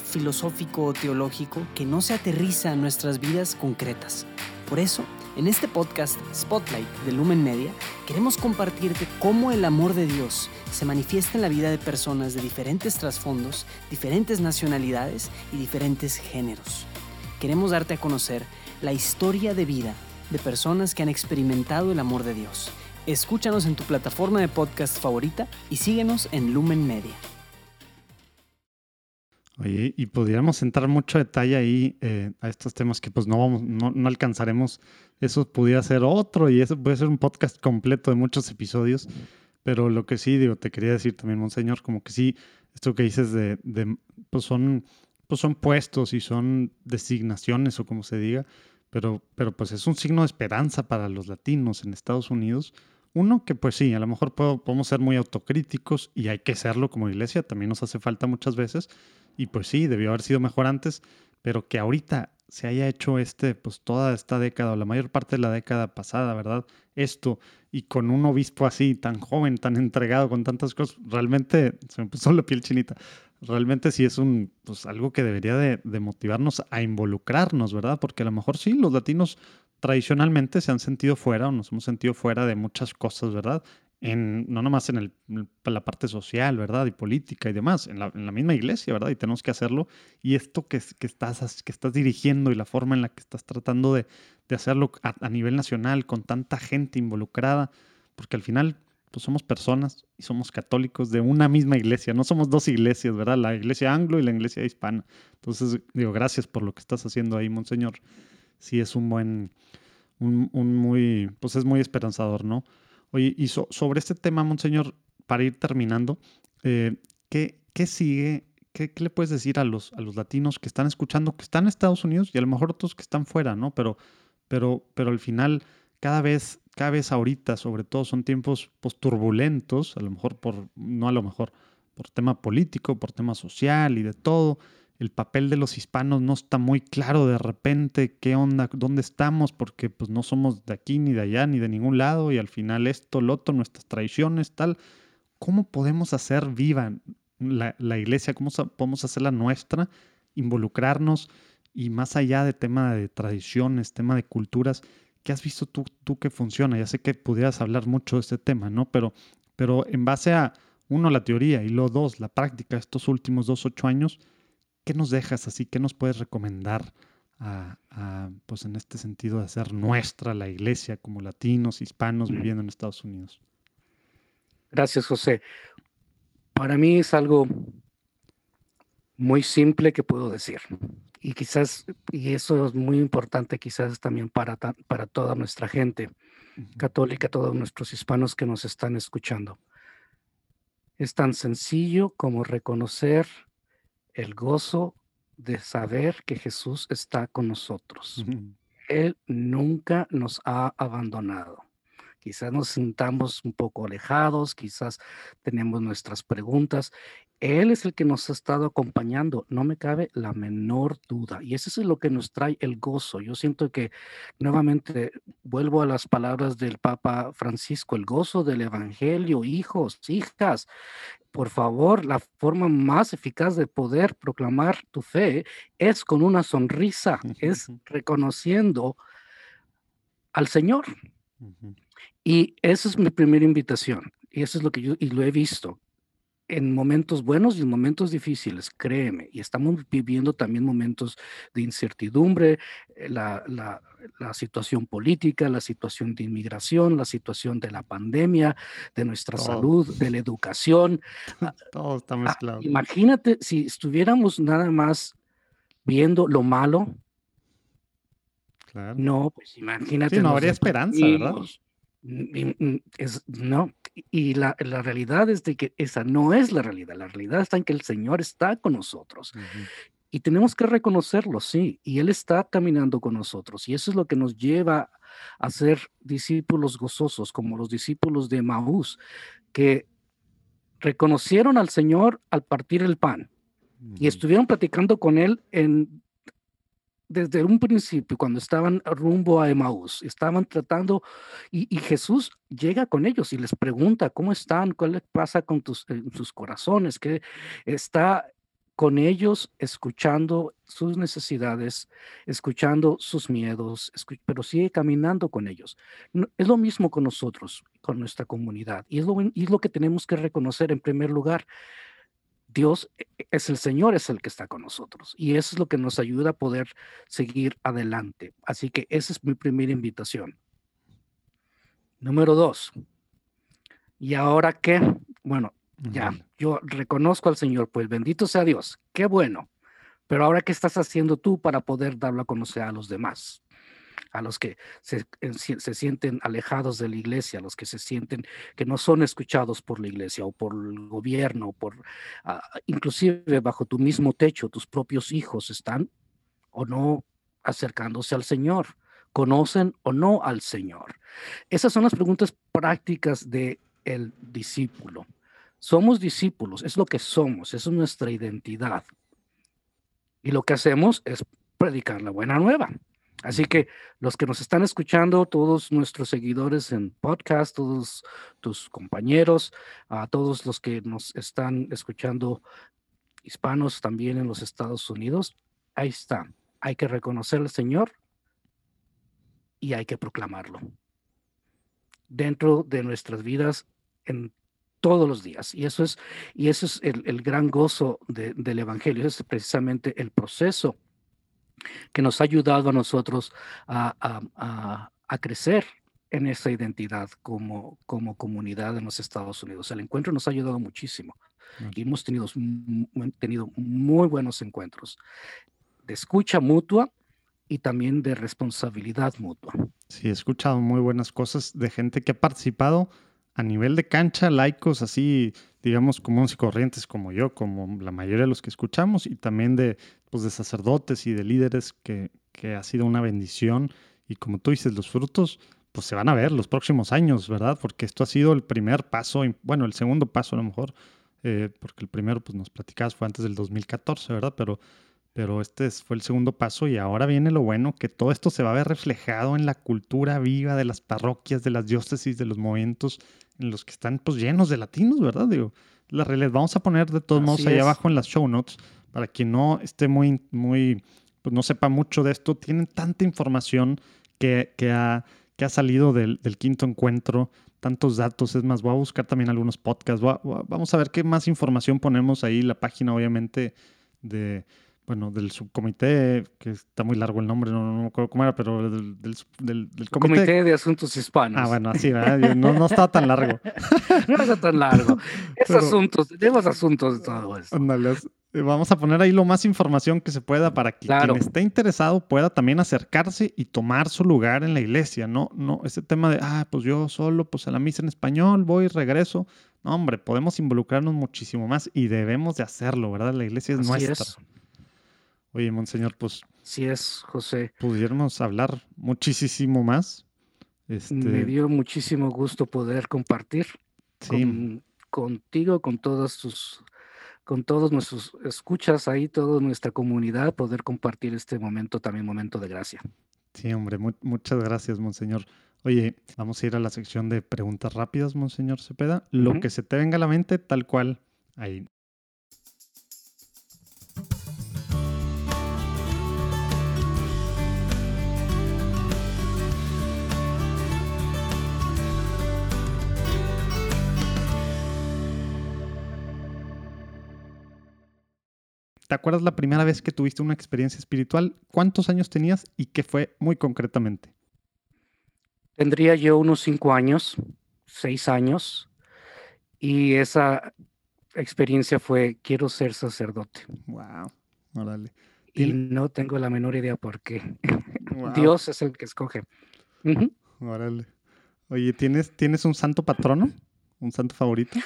filosófico o teológico que no se aterriza en nuestras vidas concretas. Por eso, en este podcast Spotlight de Lumen Media, queremos compartirte cómo el amor de Dios se manifiesta en la vida de personas de diferentes trasfondos, diferentes nacionalidades y diferentes géneros. Queremos darte a conocer la historia de vida de personas que han experimentado el amor de Dios. Escúchanos en tu plataforma de podcast favorita y síguenos en Lumen Media. Oye, y podríamos entrar mucho detalle ahí eh, a estos temas que pues no vamos, no, no, alcanzaremos. Eso pudiera ser otro y eso puede ser un podcast completo de muchos episodios. Pero lo que sí, digo, te quería decir también, Monseñor, como que sí, esto que dices de, de pues son, pues son puestos y son designaciones o como se diga, pero, pero pues es un signo de esperanza para los latinos en Estados Unidos. Uno, que pues sí, a lo mejor podemos ser muy autocríticos y hay que serlo como iglesia, también nos hace falta muchas veces, y pues sí, debió haber sido mejor antes, pero que ahorita se haya hecho este, pues toda esta década o la mayor parte de la década pasada, ¿verdad? Esto y con un obispo así, tan joven, tan entregado, con tantas cosas, realmente se me puso la piel chinita. Realmente sí es un, pues algo que debería de, de motivarnos a involucrarnos, ¿verdad? Porque a lo mejor sí, los latinos tradicionalmente se han sentido fuera o nos hemos sentido fuera de muchas cosas, ¿verdad? En, no nomás en, el, la parte social, ¿verdad? Y política y demás, en la, misma iglesia, ¿verdad? Y tenemos que hacerlo. Y esto que, que, estás, que estás dirigiendo y la forma en la que estás tratando de, hacerlo a, nivel nacional, con tanta gente involucrada, porque al final, pues somos personas y somos católicos de una misma iglesia, no somos dos iglesias, ¿verdad? La iglesia anglo y la iglesia hispana. Entonces, digo, gracias por lo que estás haciendo ahí, Monseñor. Sí, es un buen, un, muy, pues es muy esperanzador, ¿no? Oye, y sobre este tema, Monseñor, para ir terminando, eh, ¿qué, ¿qué, sigue? ¿Qué, ¿Qué, le puedes decir a los, a los latinos que están escuchando, que están en Estados Unidos y a lo mejor otros que están fuera, ¿no? Pero, pero, pero al final, cada vez cada vez ahorita, sobre todo, son tiempos pues, turbulentos, a lo mejor por, no a lo mejor, por tema político, por tema social y de todo. El papel de los hispanos no está muy claro de repente qué onda, dónde estamos, porque pues no somos de aquí ni de allá ni de ningún lado y al final esto, lo otro, nuestras tradiciones, tal. ¿Cómo podemos hacer viva la, la iglesia? ¿Cómo podemos hacerla nuestra? Involucrarnos y más allá de tema de tradiciones, tema de culturas, ¿qué has visto tú, tú que funciona? Ya sé que pudieras hablar mucho de este tema, ¿no? Pero, pero en base a, uno, la teoría y luego dos, la práctica estos últimos dos, ocho años, ¿qué nos dejas así? ¿Qué nos puedes recomendar a, pues en este sentido de hacer nuestra la iglesia como latinos, hispanos viviendo en Estados Unidos? Gracias, José. Para mí es algo muy simple que puedo decir y quizás, y eso es muy importante quizás también para, para toda nuestra gente católica, todos nuestros hispanos que nos están escuchando. Es tan sencillo como reconocer el gozo de saber que Jesús está con nosotros. Él nunca nos ha abandonado. Quizás nos sintamos un poco alejados, quizás tenemos nuestras preguntas él es el que nos ha estado acompañando, no me cabe la menor duda. Y eso es lo que nos trae el gozo. Yo siento que nuevamente vuelvo a las palabras del Papa Francisco, el gozo del Evangelio, hijos, hijas. Por favor, la forma más eficaz de poder proclamar tu fe es con una sonrisa, es reconociendo al Señor. Y esa es mi primera invitación. Y eso es lo que yo y lo he visto en momentos buenos y en momentos difíciles, créeme, y estamos viviendo también momentos de incertidumbre, eh, la, la, la, situación política, la situación de inmigración, la situación de la pandemia, de nuestra salud, de la educación. Ah, Todo está ah, mezclado. imagínate si estuviéramos nada más viendo lo malo. Claro. No, pues imagínate. Sí, no habría esperanza, ¿verdad? Es, no, y la, la, realidad es de que esa no es la realidad. La realidad está en que el Señor está con nosotros. Y tenemos que reconocerlo, sí. Y Él está caminando con nosotros. Y eso es lo que nos lleva a ser discípulos gozosos, como los discípulos de Maús, que reconocieron al Señor al partir el pan. Y estuvieron platicando con Él en desde un principio, cuando estaban rumbo a Emaús, estaban tratando, y, Jesús llega con ellos y les pregunta, ¿cómo están? ¿Qué les pasa con tus, sus corazones? Que está con ellos escuchando sus necesidades, escuchando sus miedos, pero sigue caminando con ellos. es lo mismo con nosotros, con nuestra comunidad, y y es lo que tenemos que reconocer en primer lugar. Dios e, es el Señor, es el que está con nosotros. Y eso es lo que nos ayuda a poder seguir adelante. Así que esa es mi primera invitación. Número dos. ¿Y ahora qué? Bueno, ya, yo reconozco al Señor, pues bendito sea Dios. Qué bueno. Pero ahora, ¿qué estás haciendo tú para poder darlo a conocer a los demás? A los que se, se, sienten alejados de la iglesia, a los que se sienten que no son escuchados por la iglesia o por el gobierno, por ah, inclusive bajo tu mismo techo, tus propios hijos están o no acercándose al Señor, conocen o no al Señor. Esas son las preguntas prácticas de el discípulo. Somos discípulos, es lo que somos, es nuestra identidad. Y lo que hacemos es predicar la buena nueva. Así que los que nos están escuchando, todos nuestros seguidores en podcast, todos tus compañeros, a todos los que nos están escuchando hispanos también en los Estados Unidos, ahí está. Hay que reconocer al Señor y hay que proclamarlo dentro de nuestras vidas en todos los días. Y eso es, y eso es el, gran gozo del Evangelio, es precisamente el proceso que nos ha ayudado a nosotros a, crecer en esa identidad como, como comunidad en los Estados Unidos. El encuentro nos ha ayudado muchísimo y hemos tenido, tenido muy buenos encuentros de escucha mutua y también de responsabilidad mutua. Sí, he escuchado muy buenas cosas de gente que ha participado a nivel de cancha, laicos así, digamos, comunes y corrientes como yo, como la mayoría de los que escuchamos, y también de, pues, de sacerdotes y de líderes que, que ha sido una bendición. Y como tú dices, los frutos pues se van a ver los próximos años, ¿verdad? Porque esto ha sido el primer paso, bueno, el segundo paso a lo mejor, eh, porque el primero, pues nos platicabas, fue antes del 2014, ¿verdad? Pero, pero este fue el segundo paso y ahora viene lo bueno, que todo esto se va a ver reflejado en la cultura viva de las parroquias, de las diócesis, de los momentos en los que están pues llenos de latinos, ¿verdad? Digo, la realidad, vamos a poner de todos modos ahí abajo en las show notes, para quien no esté muy, muy, pues no sepa mucho de esto, tienen tanta información que, que ha que ha salido del, quinto encuentro, tantos datos. Es más, voy a buscar también algunos podcasts. vamos a ver qué más información ponemos ahí. La página, obviamente, de, bueno, del subcomité, que está muy largo el nombre, no, me acuerdo cómo era, pero del, del, comité. de Asuntos Hispanos. Ah, bueno, así, ¿verdad? No, no está tan largo. no está tan largo. Es asuntos, tenemos asuntos de todo eso. Eh, vamos a poner ahí lo más información que se pueda para que quien esté interesado pueda también acercarse y tomar su lugar en la iglesia, ¿no? No, ese tema de, ah, pues yo solo, pues a la misa en español, voy y regreso. No, hombre, podemos involucrarnos muchísimo más y debemos de hacerlo, ¿verdad? La iglesia es nuestra. Oye, monseñor, pues... Sí es, José. Pudiéramos hablar muchísimo más. Este... Me dio muchísimo gusto poder compartir contigo, con todas tus con todos nuestros escuchas ahí, toda nuestra comunidad, poder compartir este momento, también momento de gracia. Sí, hombre, muchas gracias, Monseñor. Oye, vamos a ir a la sección de preguntas rápidas, Monseñor Cepeda. Lo que se te venga a la mente, tal cual, ahí. ¿Te acuerdas la primera vez que tuviste una experiencia espiritual? ¿Cuántos años tenías y qué fue muy concretamente? Tendría yo unos cinco años, seis años, y esa experiencia fue quiero ser sacerdote. Wow, órale. Y no tengo la menor idea por qué. Dios es el que escoge. Órale. Oye, ¿tienes, ¿tienes un santo patrono? ¿Un santo favorito?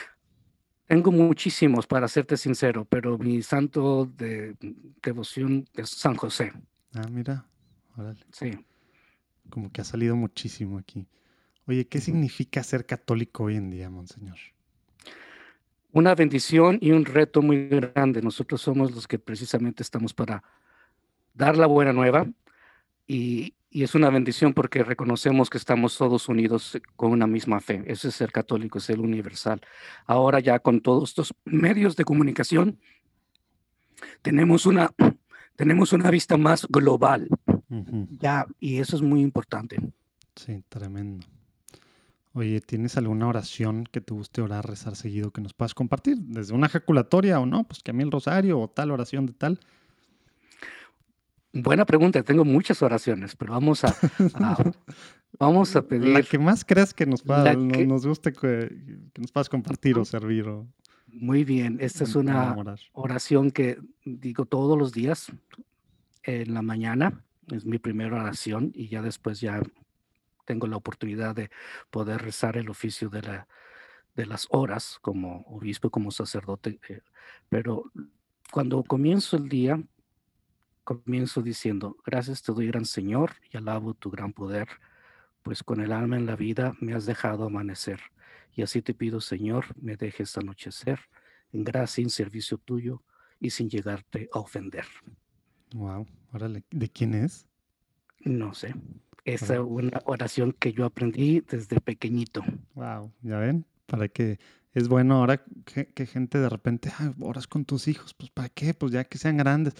Tengo muchísimos, para serte sincero, pero mi santo de devoción es San José. Ah, mira, órale. Sí. Como que ha salido muchísimo aquí. Oye, ¿qué significa ser católico hoy en día, Monseñor? Una bendición y un reto muy grande. Nosotros somos los que precisamente estamos para dar la buena nueva y, y es una bendición porque reconocemos que estamos todos unidos con una misma fe. Ese es ser católico, es el universal. Ahora ya con todos estos medios de comunicación, tenemos una, tenemos una vista más global. Ya, y eso es muy importante. Sí, tremendo. Oye, ¿tienes alguna oración que te guste orar, rezar seguido que nos puedas compartir? Desde una ejaculatoria o no, pues que a mí el rosario o tal oración de tal. Buena pregunta, tengo muchas oraciones, pero vamos a, vamos a pedir. La que más crees que nos, nos guste que, nos puedas compartir o servir. Muy bien, esta es una oración que digo todos los días en la mañana, es mi primera oración y ya después ya tengo la oportunidad de poder rezar el oficio de, la, de las horas como obispo, como sacerdote, eh, pero cuando comienzo el día, Comienzo diciendo, gracias te doy gran Señor y alabo tu gran poder, pues con el alma en la vida me has dejado amanecer. Y así te pido, Señor, me dejes anochecer en gracia y en servicio tuyo y sin llegarte a ofender. Wow, órale, ¿de quién es? No sé. Esa es una oración que yo aprendí desde pequeñito. Wow, ya ven, para que es bueno ahora que, gente de repente, ah, oras con tus hijos, pues ¿para qué? Pues ya que sean grandes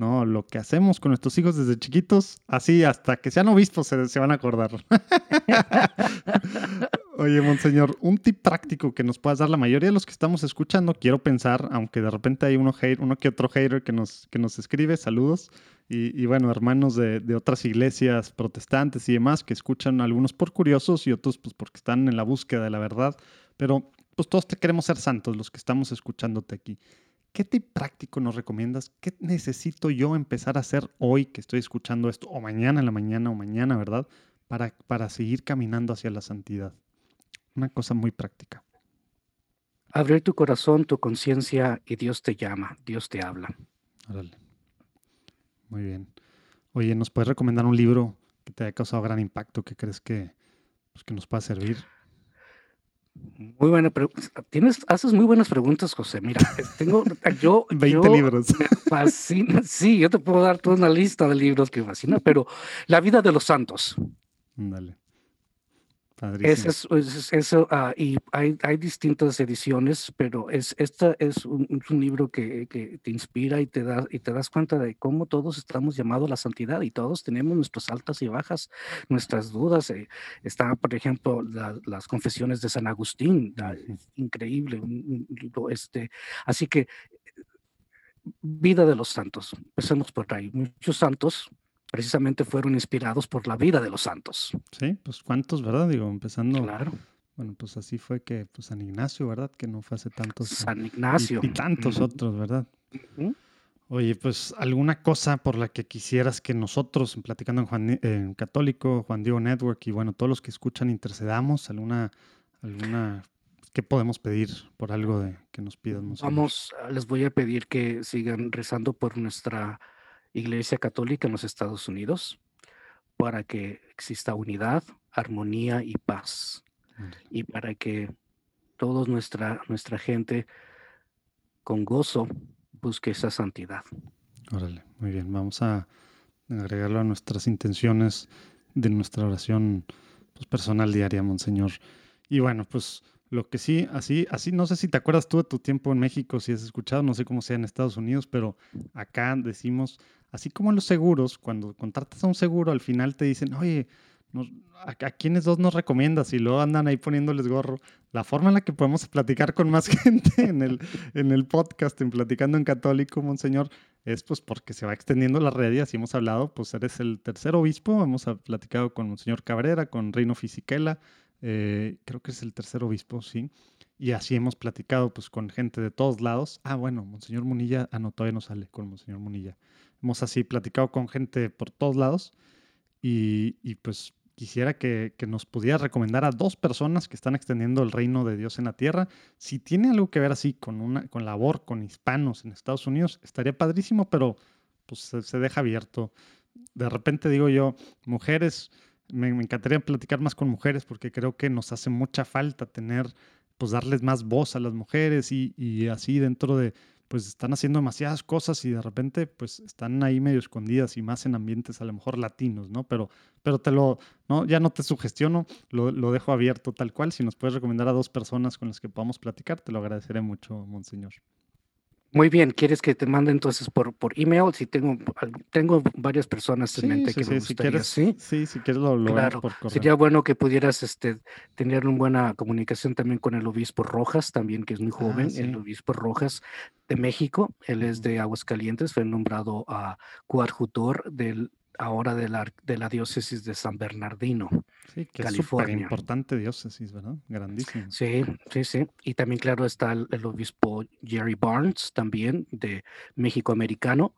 No, lo que hacemos con nuestros hijos desde chiquitos, así hasta que sean obispos se, se van a acordar. Oye, Monseñor, un tip práctico que nos puedas dar la mayoría de los que estamos escuchando, quiero pensar, aunque de repente hay uno, hate, uno que otro hater que nos, que nos escribe, saludos, y, bueno, hermanos de, de, otras iglesias protestantes y demás que escuchan algunos por curiosos y otros pues porque están en la búsqueda de la verdad, pero pues todos te queremos ser santos los que estamos escuchándote aquí. ¿Qué tip práctico nos recomiendas? ¿Qué necesito yo empezar a hacer hoy que estoy escuchando esto, o mañana en la mañana, o mañana, ¿verdad? Para, para seguir caminando hacia la santidad. Una cosa muy práctica. Abrir tu corazón, tu conciencia y Dios te llama, Dios te habla. Órale. Muy bien. Oye, ¿nos puedes recomendar un libro que te haya causado gran impacto, que crees que, pues, que nos pueda servir? Muy buena pregunta. Tienes, haces muy buenas preguntas, José. Mira, eh, tengo yo 20 libros. Me fascina. Sí, yo te puedo dar toda una lista de libros que me fascina, pero La vida de los santos. Dale. Es, eso, ah, y hay, hay, distintas ediciones, pero es, esta es un, libro que, que, te inspira y te, da, y te das cuenta de cómo todos estamos llamados a la santidad y todos tenemos nuestras altas y bajas, nuestras dudas. Eh, está, por ejemplo, las confesiones de San Agustín, increíble, un, libro este. Así que, vida de los santos, empecemos por ahí. Muchos santos precisamente fueron inspirados por la vida de los santos. Sí, pues cuántos, ¿verdad? Digo, empezando. Claro. Bueno, pues así fue que pues, San Ignacio, ¿verdad? Que no fue hace tantos. San Ignacio. Y, tantos otros, ¿verdad? Oye, pues alguna cosa por la que quisieras que nosotros, platicando en, Juan, en Católico, Juan Diego Network y bueno, todos los que escuchan, intercedamos, alguna, alguna, ¿qué podemos pedir por algo de que nos pidan? Vamos, les voy a pedir que sigan rezando por nuestra Iglesia Católica en los Estados Unidos para que exista unidad, armonía y paz. Y para que toda nuestra, nuestra gente con gozo busque esa santidad. Órale, muy bien. Vamos a agregarlo a nuestras intenciones de nuestra oración pues, personal diaria, Monseñor. Y bueno, pues lo que sí, así, así, no sé si te acuerdas tú de tu tiempo en México, si has escuchado, no sé cómo sea en Estados Unidos, pero acá decimos Así como en los seguros, cuando contratas a un seguro, al final te dicen, oye, a, quiénes dos nos recomiendas? Y luego andan ahí poniéndoles gorro. La forma en la que podemos platicar con más gente en el, en el podcast, en Platicando en Católico, Monseñor, es pues porque se va extendiendo la red y así hemos hablado, pues eres el tercer obispo, hemos platicado con Monseñor Cabrera, con Reino Fisiquela, eh, creo que es el tercer obispo, sí. Y así hemos platicado pues con gente de todos lados. Ah, bueno, Monseñor Munilla, ah, no, todavía no sale con Monseñor Munilla. Hemos así platicado con gente por todos lados y, pues quisiera que, nos pudiera recomendar a dos personas que están extendiendo el reino de Dios en la tierra. Si tiene algo que ver así con, una, con labor, con hispanos en Estados Unidos, estaría padrísimo, pero pues se, deja abierto. De repente digo yo, mujeres, me, encantaría platicar más con mujeres porque creo que nos hace mucha falta tener, pues darles más voz a las mujeres y, y así dentro de pues están haciendo demasiadas cosas y de repente pues están ahí medio escondidas y más en ambientes a lo mejor latinos, ¿no? Pero, pero te lo, no, ya no te sugestiono, lo, lo dejo abierto tal cual. Si nos puedes recomendar a dos personas con las que podamos platicar, te lo agradeceré mucho, Monseñor. Muy bien, ¿quieres que te mande entonces por, por email? Si tengo, tengo varias personas en mente que me gustaría, si quieres, ¿sí? Sí, si quieres lo, lo claro. por correo. Sería bueno que pudieras este, tener una buena comunicación también con el obispo Rojas, también que es muy ah, joven, el obispo Rojas de México, él es de Aguascalientes, fue nombrado a coadjutor del ahora de la, de la diócesis de San Bernardino. Sí, que California. es importante diócesis, ¿verdad? Grandísimo. Sí, sí, sí. Y también, claro, está el, obispo Jerry Barnes, también de México Americano,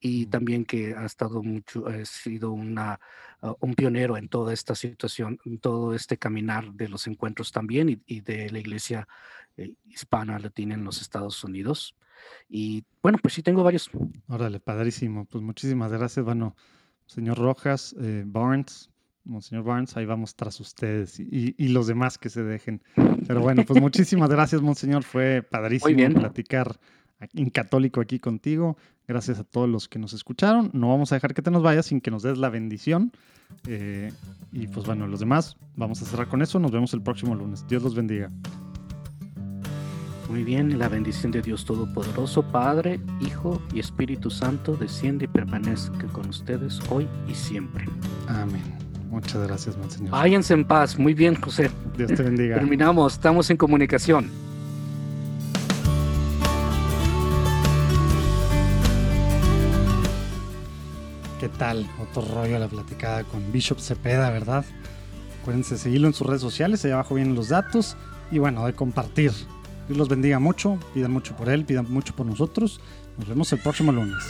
y también que ha estado mucho, ha sido una, uh, un pionero en toda esta situación, en todo este caminar de los encuentros también y, de la iglesia eh, hispana latina en los Estados Unidos. Y bueno, pues sí, tengo varios. Órale, padrísimo. Pues muchísimas gracias, bueno señor Rojas, eh, Barnes, Monseñor Barnes, ahí vamos tras ustedes y, los demás que se dejen. Pero bueno, pues muchísimas gracias, Monseñor. Fue padrísimo platicar en católico aquí contigo. Gracias a todos los que nos escucharon. No vamos a dejar que te nos vayas sin que nos des la bendición. Eh, y pues bueno, los demás, vamos a cerrar con eso. Nos vemos el próximo lunes. Dios los bendiga. Muy bien, la bendición de Dios Todopoderoso, Padre, Hijo y Espíritu Santo, desciende y permanezca con ustedes hoy y siempre. Amén. Muchas gracias, Monseñor. Váyanse en paz. Muy bien, José. Dios te bendiga. Terminamos, estamos en comunicación. ¿Qué tal? Otro rollo la platicada con Bishop Cepeda, ¿verdad? Acuérdense de seguirlo en sus redes sociales, ahí abajo vienen los datos. Y bueno, de compartir. Dios los bendiga mucho, pidan mucho por él, pidan mucho por nosotros. Nos vemos el próximo lunes.